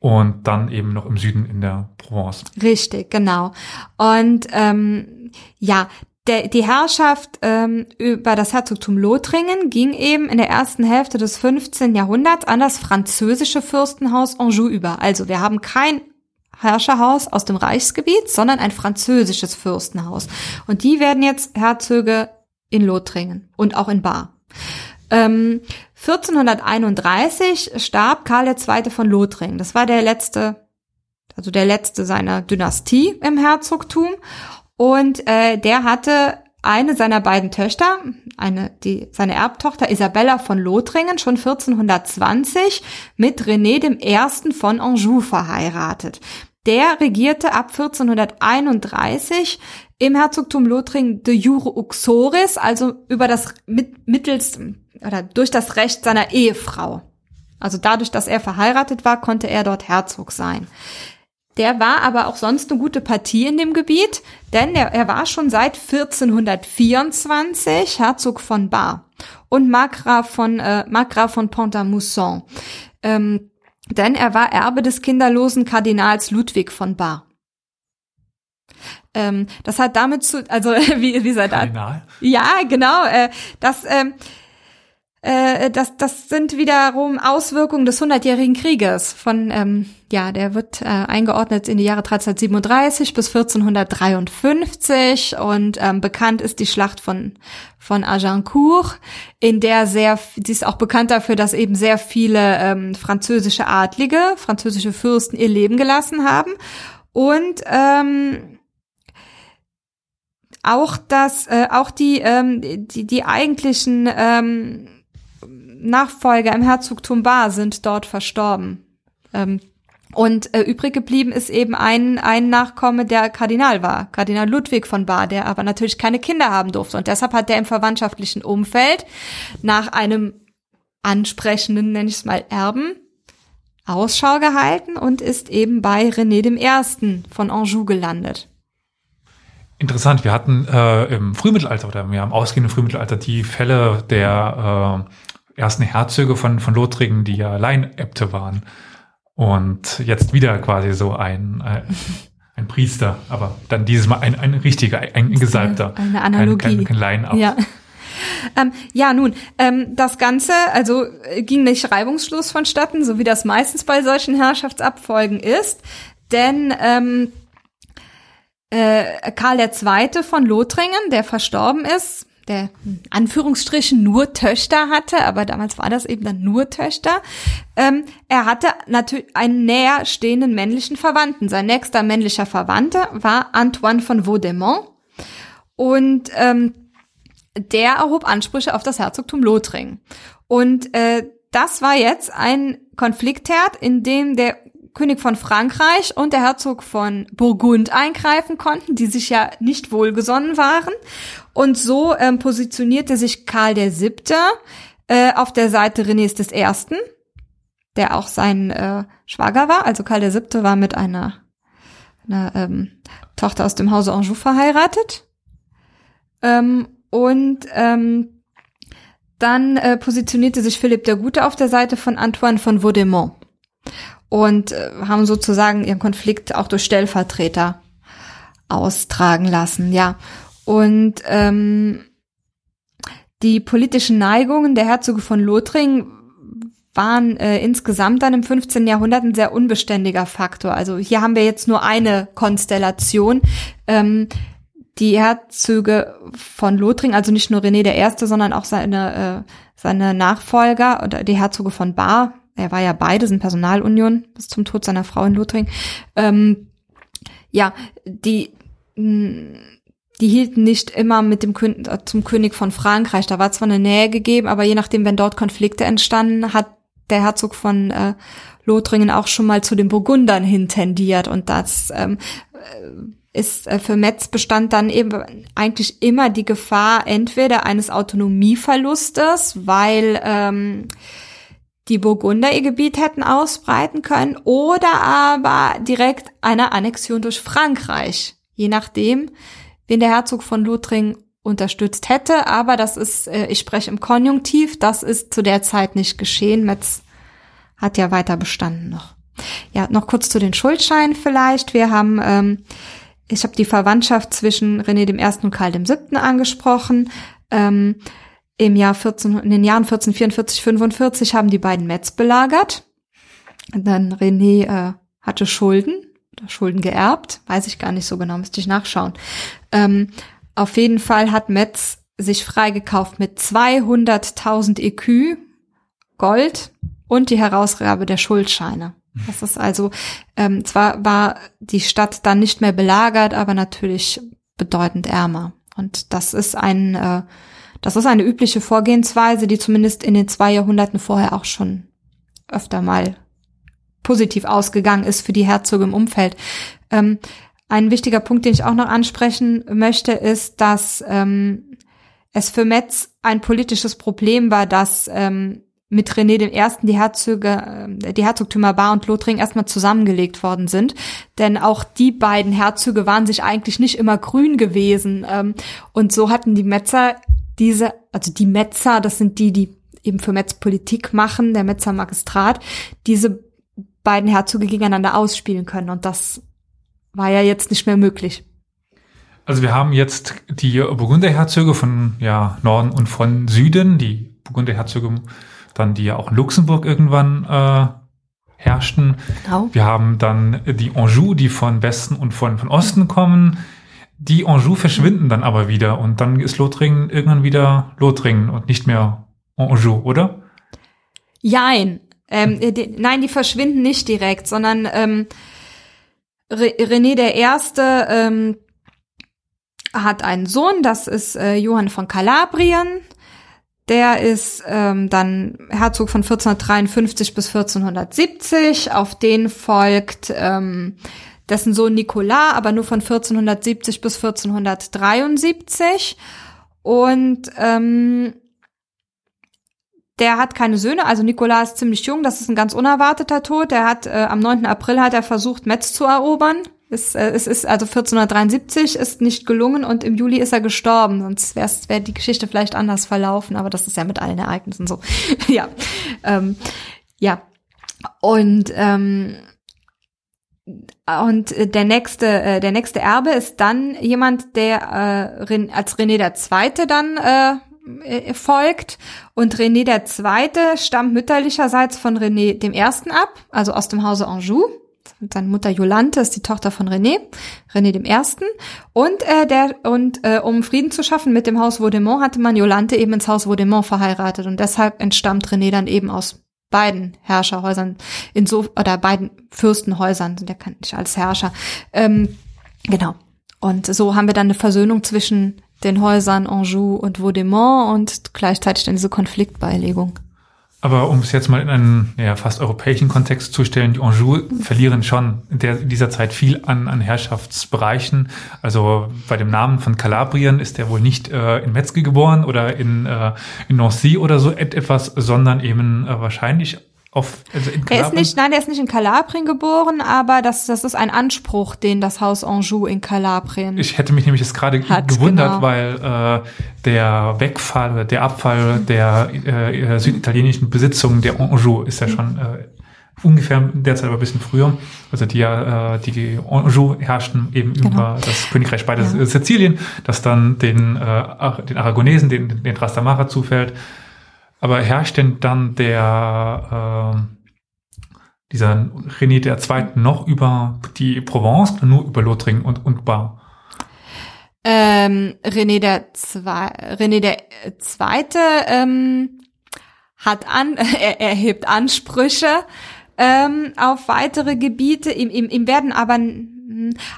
und dann eben noch im Süden in der Provence. Richtig, genau. Und ähm, ja, der, die Herrschaft ähm, über das Herzogtum Lothringen ging eben in der ersten Hälfte des 15. Jahrhunderts an das französische Fürstenhaus Anjou über. Also wir haben kein Herrscherhaus aus dem Reichsgebiet, sondern ein französisches Fürstenhaus. Und die werden jetzt Herzöge in Lothringen und auch in Bar. Ähm, 1431 starb Karl II. von Lothringen. Das war der letzte, also der letzte seiner Dynastie im Herzogtum. Und äh, der hatte eine seiner beiden Töchter, eine, die, seine Erbtochter Isabella von Lothringen, schon 1420 mit René dem Ersten von Anjou verheiratet. Der regierte ab 1431 im Herzogtum Lothringen de jure uxoris, also über das mit, mittels oder durch das Recht seiner Ehefrau. Also dadurch, dass er verheiratet war, konnte er dort Herzog sein. Der war aber auch sonst eine gute Partie in dem Gebiet, denn er, er war schon seit 1424 Herzog von Bar und Markgraf von, äh, Markgraf von Pont-à-Mousson. Ähm, denn er war Erbe des kinderlosen Kardinals Ludwig von Bar. Ähm, das hat damit zu, also <laughs> wie, wie sei das? Ja, genau. Äh, das, ähm, äh, das, das sind wiederum Auswirkungen des Hundertjährigen Krieges. Von, ähm, ja, der wird äh, eingeordnet in die Jahre 1337 bis 1453 und ähm, bekannt ist die Schlacht von von Agincourt, in der sehr, die ist auch bekannt dafür, dass eben sehr viele ähm, französische Adlige, französische Fürsten ihr Leben gelassen haben und ähm, auch das, äh, auch die, ähm, die, die eigentlichen ähm, Nachfolger im Herzogtum Bar sind dort verstorben. Ähm, und äh, übrig geblieben ist eben ein, ein Nachkomme, der Kardinal war, Kardinal Ludwig von Bar, der aber natürlich keine Kinder haben durfte. Und deshalb hat er im verwandtschaftlichen Umfeld nach einem ansprechenden, nenne ich es mal, Erben Ausschau gehalten und ist eben bei René dem Ersten von Anjou gelandet. Interessant, wir hatten äh, im Frühmittelalter oder wir haben ausgehenden Frühmittelalter die Fälle der äh, ersten Herzöge von, von Lothringen, die ja Alleinäbte waren. Und jetzt wieder quasi so ein, ein, <laughs> ein Priester, aber dann dieses Mal ein, ein richtiger, ein Gesalbter. Eine Analogie. Kein, kein, kein Ja. <laughs> Ähm, ja, nun, ähm, das Ganze, also äh, ging nicht reibungslos vonstatten, so wie das meistens bei solchen Herrschaftsabfolgen ist, denn ähm, äh, Karl II. von Lothringen, der verstorben ist, der Anführungsstrichen nur Töchter hatte, aber damals war das eben dann nur Töchter. Ähm, er hatte natürlich einen näher stehenden männlichen Verwandten. Sein nächster männlicher Verwandter war Antoine von Vaudemont und ähm, der erhob Ansprüche auf das Herzogtum Lothringen. Und äh, das war jetzt ein Konfliktherd, in dem der König von Frankreich und der Herzog von Burgund eingreifen konnten, die sich ja nicht wohlgesonnen waren. Und so ähm, positionierte sich Karl der Siebte äh, auf der Seite Renés des Ersten, der auch sein äh, Schwager war. Also Karl der Siebte war mit einer, einer ähm, Tochter aus dem Hause Anjou verheiratet. Ähm, und ähm, dann äh, positionierte sich Philipp der Gute auf der Seite von Antoine von Vaudemont und äh, haben sozusagen ihren Konflikt auch durch Stellvertreter austragen lassen, ja. Und ähm, Die politischen Neigungen der Herzöge von Lothringen waren äh, insgesamt dann im 15. Jahrhundert ein sehr unbeständiger Faktor. Also hier haben wir jetzt nur eine Konstellation. Ähm, die Herzöge von Lothringen, also nicht nur René Erste, sondern auch seine, äh, seine Nachfolger oder die Herzöge von Bar, er war ja beide, sind Personalunion bis zum Tod seiner Frau in Lothringen, ähm, ja, die, die hielten nicht immer mit dem König, zum König von Frankreich. Da war zwar eine Nähe gegeben, aber je nachdem, wenn dort Konflikte entstanden, hat der Herzog von äh, Lothringen auch schon mal zu den Burgundern hin tendiert und das ähm, äh, ist äh, für Metz bestand dann eben eigentlich immer die Gefahr entweder eines Autonomieverlustes, weil ähm, die Burgunder ihr Gebiet hätten ausbreiten können oder aber direkt einer Annexion durch Frankreich, je nachdem, wen der Herzog von Lothringen unterstützt hätte. Aber das ist, äh, ich spreche im Konjunktiv, das ist zu der Zeit nicht geschehen. Metz hat ja weiter bestanden noch. Ja, noch kurz zu den Schuldscheinen vielleicht. Wir haben, ähm, ich habe die Verwandtschaft zwischen René dem Ersten und Karl dem Siebten angesprochen. Ähm, Im Jahr 14, in den Jahren 1444, 45 haben die beiden Metz belagert. Und dann René äh, hatte Schulden, Schulden geerbt, weiß ich gar nicht so genau, müsste ich nachschauen. Ähm, auf jeden Fall hat Metz sich freigekauft mit 200.000 EQ Gold und die Herausgabe der Schuldscheine. Das ist also, ähm, zwar war die Stadt dann nicht mehr belagert, aber natürlich bedeutend ärmer. Und das ist ein, äh, das ist eine übliche Vorgehensweise, die zumindest in den zwei Jahrhunderten vorher auch schon öfter mal positiv ausgegangen ist für die Herzöge im Umfeld. Ähm, ein wichtiger Punkt, den ich auch noch ansprechen möchte, ist, dass ähm, es für Metz ein politisches Problem war, dass ähm, mit René dem Ersten die Herzöge, äh, die Herzogtümer Bar und Lothringen erstmal zusammengelegt worden sind. Denn auch die beiden Herzöge waren sich eigentlich nicht immer grün gewesen. Ähm, und so hatten die Metzer diese, also die Metzer, das sind die, die eben für Metz Politik machen, der Metzer Magistrat, diese beiden Herzöge gegeneinander ausspielen können. Und das war ja jetzt nicht mehr möglich. Also wir haben jetzt die Burgunderherzöge von ja, Norden und von Süden, die Burgunderherzöge, dann die ja auch in Luxemburg irgendwann äh, herrschten. Genau. Wir haben dann die Anjou, die von Westen und von, von Osten kommen. Die Anjou verschwinden dann aber wieder und dann ist Lothringen irgendwann wieder Lothringen und nicht mehr Anjou, oder? Jein. Ähm, die, nein, die verschwinden nicht direkt, sondern ähm, René der Erste ähm, hat einen Sohn, das ist äh, Johann von Kalabrien. Der ist ähm, dann Herzog von 1453 bis 1470. Auf den folgt ähm, dessen Sohn Nicolas, aber nur von 1470 bis 1473. Und ähm, der hat keine Söhne, also Nikolaus ist ziemlich jung, das ist ein ganz unerwarteter Tod. Der hat äh, am 9. April hat er versucht, Metz zu erobern. Es, äh, es ist also 1473 ist nicht gelungen und im Juli ist er gestorben. Sonst wäre wär die Geschichte vielleicht anders verlaufen, aber das ist ja mit allen Ereignissen so. <laughs> ja, ähm, ja. Und ähm, und der nächste, äh, der nächste Erbe ist dann jemand, der äh, als René der Zweite dann äh, äh, folgt. Und René der Zweite stammt mütterlicherseits von René dem Ersten ab, also aus dem Hause Anjou. Seine Mutter Jolante ist die Tochter von René, René dem Ersten. Und äh, der und äh, um Frieden zu schaffen mit dem Haus Vaudemont hatte man Jolante eben ins Haus Vaudemont verheiratet und deshalb entstammt René dann eben aus beiden Herrscherhäusern, in so oder beiden Fürstenhäusern sind ja nicht als Herrscher. Ähm, genau. Und so haben wir dann eine Versöhnung zwischen den Häusern Anjou und Vaudemont und gleichzeitig dann diese Konfliktbeilegung. Aber um es jetzt mal in einen ja, fast europäischen Kontext zu stellen, die Anjou verlieren schon in, der, dieser Zeit viel an, an Herrschaftsbereichen. Also bei dem Namen von Kalabrien ist er wohl nicht äh, in Metzge geboren oder in, äh, in Nancy oder so etwas, sondern eben äh, wahrscheinlich auf, also er ist nicht, nein, er ist nicht in Kalabrien geboren, aber das, das ist ein Anspruch, den das Haus Anjou in Kalabrien Ich hätte mich nämlich jetzt gerade gewundert, genau. weil äh, der Wegfall oder der Abfall der äh, äh, süditalienischen Besitzungen der Anjou ist ja schon äh, ungefähr derzeit aber ein bisschen früher. Also die, äh, die Anjou herrschten eben genau. über das Königreich beider ja. Sizilien, das dann den, äh, den Aragonesen, den, den Trastamara zufällt. Aber herrscht denn dann der äh, dieser René der Zweite noch über die Provence oder nur über Lothringen und, und Bar? Ähm, René der Zwei, René der Zweite ähm, hat an, <laughs> er erhebt Ansprüche ähm, auf weitere Gebiete. Ihm, ihm, ihm werden aber,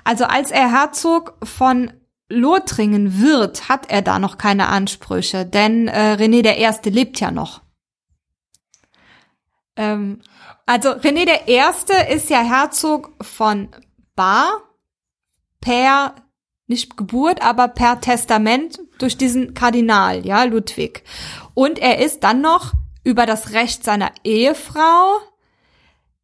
also als er Herzog von Lothringen wird, hat er da noch keine Ansprüche, denn äh, René der Erste lebt ja noch. Ähm, also René der Erste ist ja Herzog von Bar per nicht Geburt, aber per Testament durch diesen Kardinal, ja, Ludwig. Und er ist dann noch über das Recht seiner Ehefrau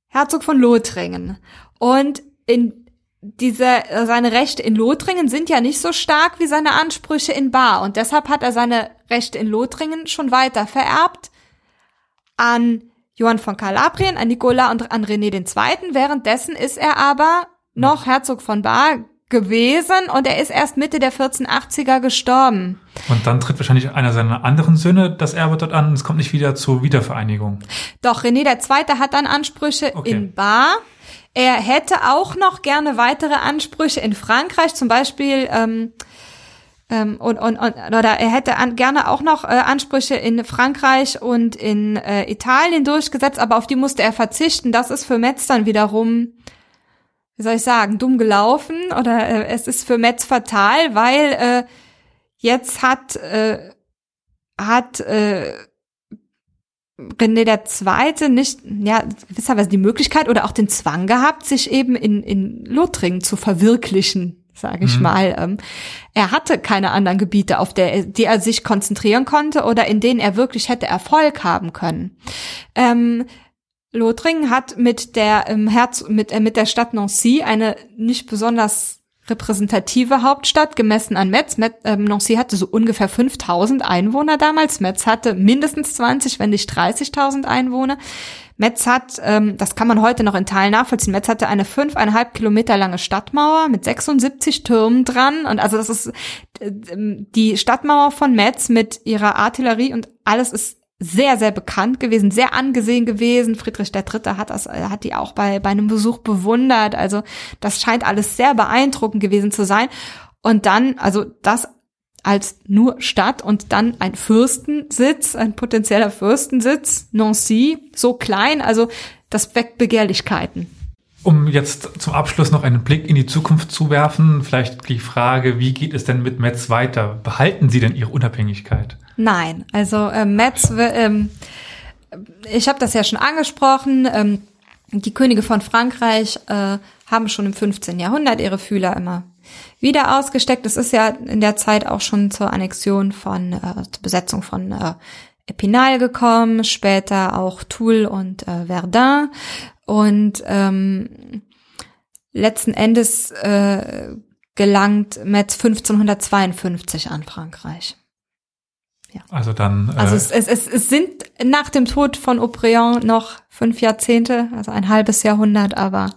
Herzog von Lothringen. Und in diese, seine Rechte in Lothringen sind ja nicht so stark wie seine Ansprüche in Bar. Und deshalb hat er seine Rechte in Lothringen schon weiter vererbt an Johann von Kalabrien, an Nicola und an René II. Währenddessen ist er aber noch Herzog von Bar gewesen und er ist erst Mitte der 1480er gestorben. Und dann tritt wahrscheinlich einer seiner anderen Söhne das Erbe dort an und es kommt nicht wieder zur Wiedervereinigung. Doch, René II. hat dann Ansprüche okay. in Bar. Er hätte auch noch gerne weitere Ansprüche in Frankreich, zum Beispiel ähm, ähm, und, und, und oder er hätte an, gerne auch noch äh, Ansprüche in Frankreich und in äh, Italien durchgesetzt, aber auf die musste er verzichten. Das ist für Metz dann wiederum wie soll ich sagen, dumm gelaufen oder äh, es ist für Metz fatal, weil äh, jetzt hat äh, hat äh, René der Zweite nicht, ja, gewisserweise die Möglichkeit oder auch den Zwang gehabt, sich eben in, in Lothringen zu verwirklichen, sage ich mhm. mal. Ähm, er hatte keine anderen Gebiete, auf der, die er sich konzentrieren konnte oder in denen er wirklich hätte Erfolg haben können. Ähm, Lothringen hat mit der ähm, Herz mit äh, mit der Stadt Nancy eine nicht besonders repräsentative Hauptstadt gemessen an Metz. Metz ähm, Nancy hatte so ungefähr 5000 Einwohner damals. Metz hatte mindestens 20, wenn nicht 30.000 Einwohner. Metz hat, ähm, das kann man heute noch in Teilen nachvollziehen, Metz hatte eine fünfeinhalb Kilometer lange Stadtmauer mit 76 Türmen dran. Und also das ist äh, die Stadtmauer von Metz mit ihrer Artillerie und alles ist sehr, sehr bekannt gewesen, sehr angesehen gewesen. Friedrich III. hat das, hat die auch bei, bei einem Besuch bewundert. Also das scheint alles sehr beeindruckend gewesen zu sein. Und dann, also das als nur Stadt und dann ein Fürstensitz, ein potenzieller Fürstensitz, Nancy, so klein, also das weckt Begehrlichkeiten. Um jetzt zum Abschluss noch einen Blick in die Zukunft zu werfen, vielleicht die Frage, wie geht es denn mit Metz weiter? Behalten Sie denn Ihre Unabhängigkeit? Nein, also äh, Metz, ähm, ich habe das ja schon angesprochen, ähm, die Könige von Frankreich äh, haben schon im 15. Jahrhundert ihre Fühler immer wieder ausgesteckt. Es ist ja in der Zeit auch schon zur Annexion von, äh, zur Besetzung von äh, Epinal gekommen, später auch Toul und äh, Verdun. Und ähm, letzten Endes äh, gelangt Metz 1552 an Frankreich. Ja. Also dann. Äh, also es, es, es, es sind nach dem Tod von Aubryon noch fünf Jahrzehnte, also ein halbes Jahrhundert, aber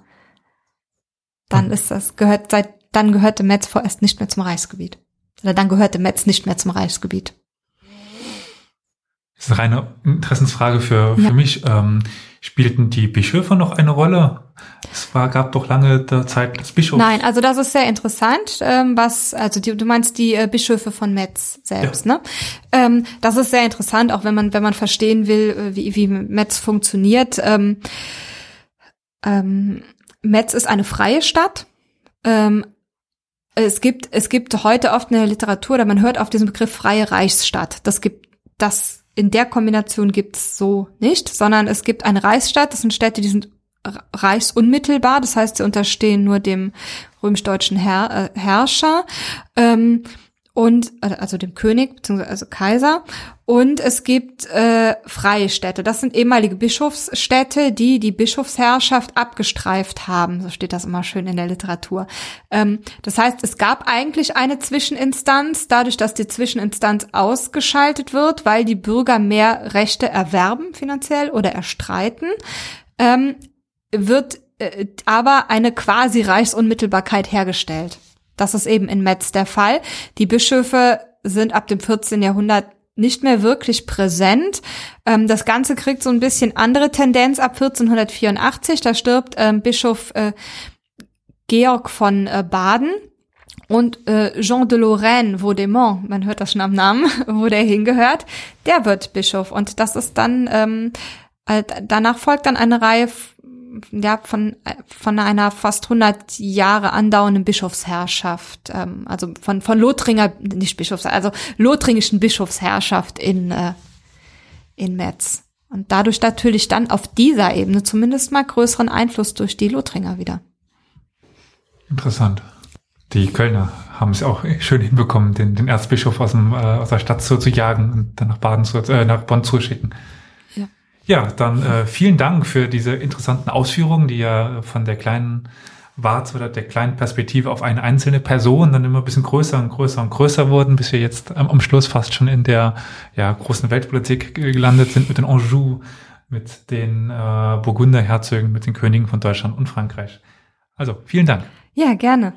dann ist das gehört seit dann gehörte Metz vorerst nicht mehr zum Reichsgebiet. Oder dann gehörte Metz nicht mehr zum Reichsgebiet. Das ist eine reine Interessensfrage für, für ja. mich. Ähm, spielten die Bischöfe noch eine Rolle? Es war, gab doch lange der Zeit des Bischofs. Nein, also das ist sehr interessant, ähm, was, also die, du meinst die äh, Bischöfe von Metz selbst, ja. ne? Ähm, das ist sehr interessant, auch wenn man, wenn man verstehen will, äh, wie, wie Metz funktioniert. Ähm, ähm, Metz ist eine freie Stadt. Ähm, es gibt, es gibt heute oft in der Literatur, da man hört auf diesen Begriff freie Reichsstadt. Das gibt, das in der Kombination gibt's so nicht, sondern es gibt eine Reichsstadt, das sind Städte, die sind reichsunmittelbar, das heißt, sie unterstehen nur dem römisch-deutschen Herr, äh, Herrscher. Ähm, und äh, also dem König beziehungsweise also Kaiser und es gibt äh, freie Städte. Das sind ehemalige Bischofsstädte, die die Bischofsherrschaft abgestreift haben. So steht das immer schön in der Literatur. Ähm, das heißt, es gab eigentlich eine Zwischeninstanz, dadurch, dass die Zwischeninstanz ausgeschaltet wird, weil die Bürger mehr Rechte erwerben finanziell oder erstreiten. Ähm, wird äh, aber eine quasi Reichsunmittelbarkeit hergestellt. Das ist eben in Metz der Fall. Die Bischöfe sind ab dem 14. Jahrhundert nicht mehr wirklich präsent. Ähm, das Ganze kriegt so ein bisschen andere Tendenz ab 1484. Da stirbt ähm, Bischof äh, Georg von äh, Baden und äh, Jean de Lorraine Vaudémont, man hört das schon am Namen, <laughs> wo der hingehört, der wird Bischof. Und das ist dann, ähm, äh, danach folgt dann eine Reihe ja, von, von einer fast 100 Jahre andauernden Bischofsherrschaft, ähm, also von, von Lothringer, nicht Bischofs, also lothringischen Bischofsherrschaft in, äh, in Metz. Und dadurch natürlich dann auf dieser Ebene zumindest mal größeren Einfluss durch die Lothringer wieder. Interessant. Die Kölner haben es auch schön hinbekommen, den, den Erzbischof aus, dem, äh, aus der Stadt zu, zu jagen und dann nach Baden zu, äh, nach Bonn zu schicken. Ja, dann äh, vielen Dank für diese interessanten Ausführungen, die ja von der kleinen Warz oder der kleinen Perspektive auf eine einzelne Person dann immer ein bisschen größer und größer und größer wurden, bis wir jetzt am, am Schluss fast schon in der ja, großen Weltpolitik gelandet sind mit den Anjou, mit den äh, Burgunderherzögen, mit den Königen von Deutschland und Frankreich. Also vielen Dank. Ja, gerne.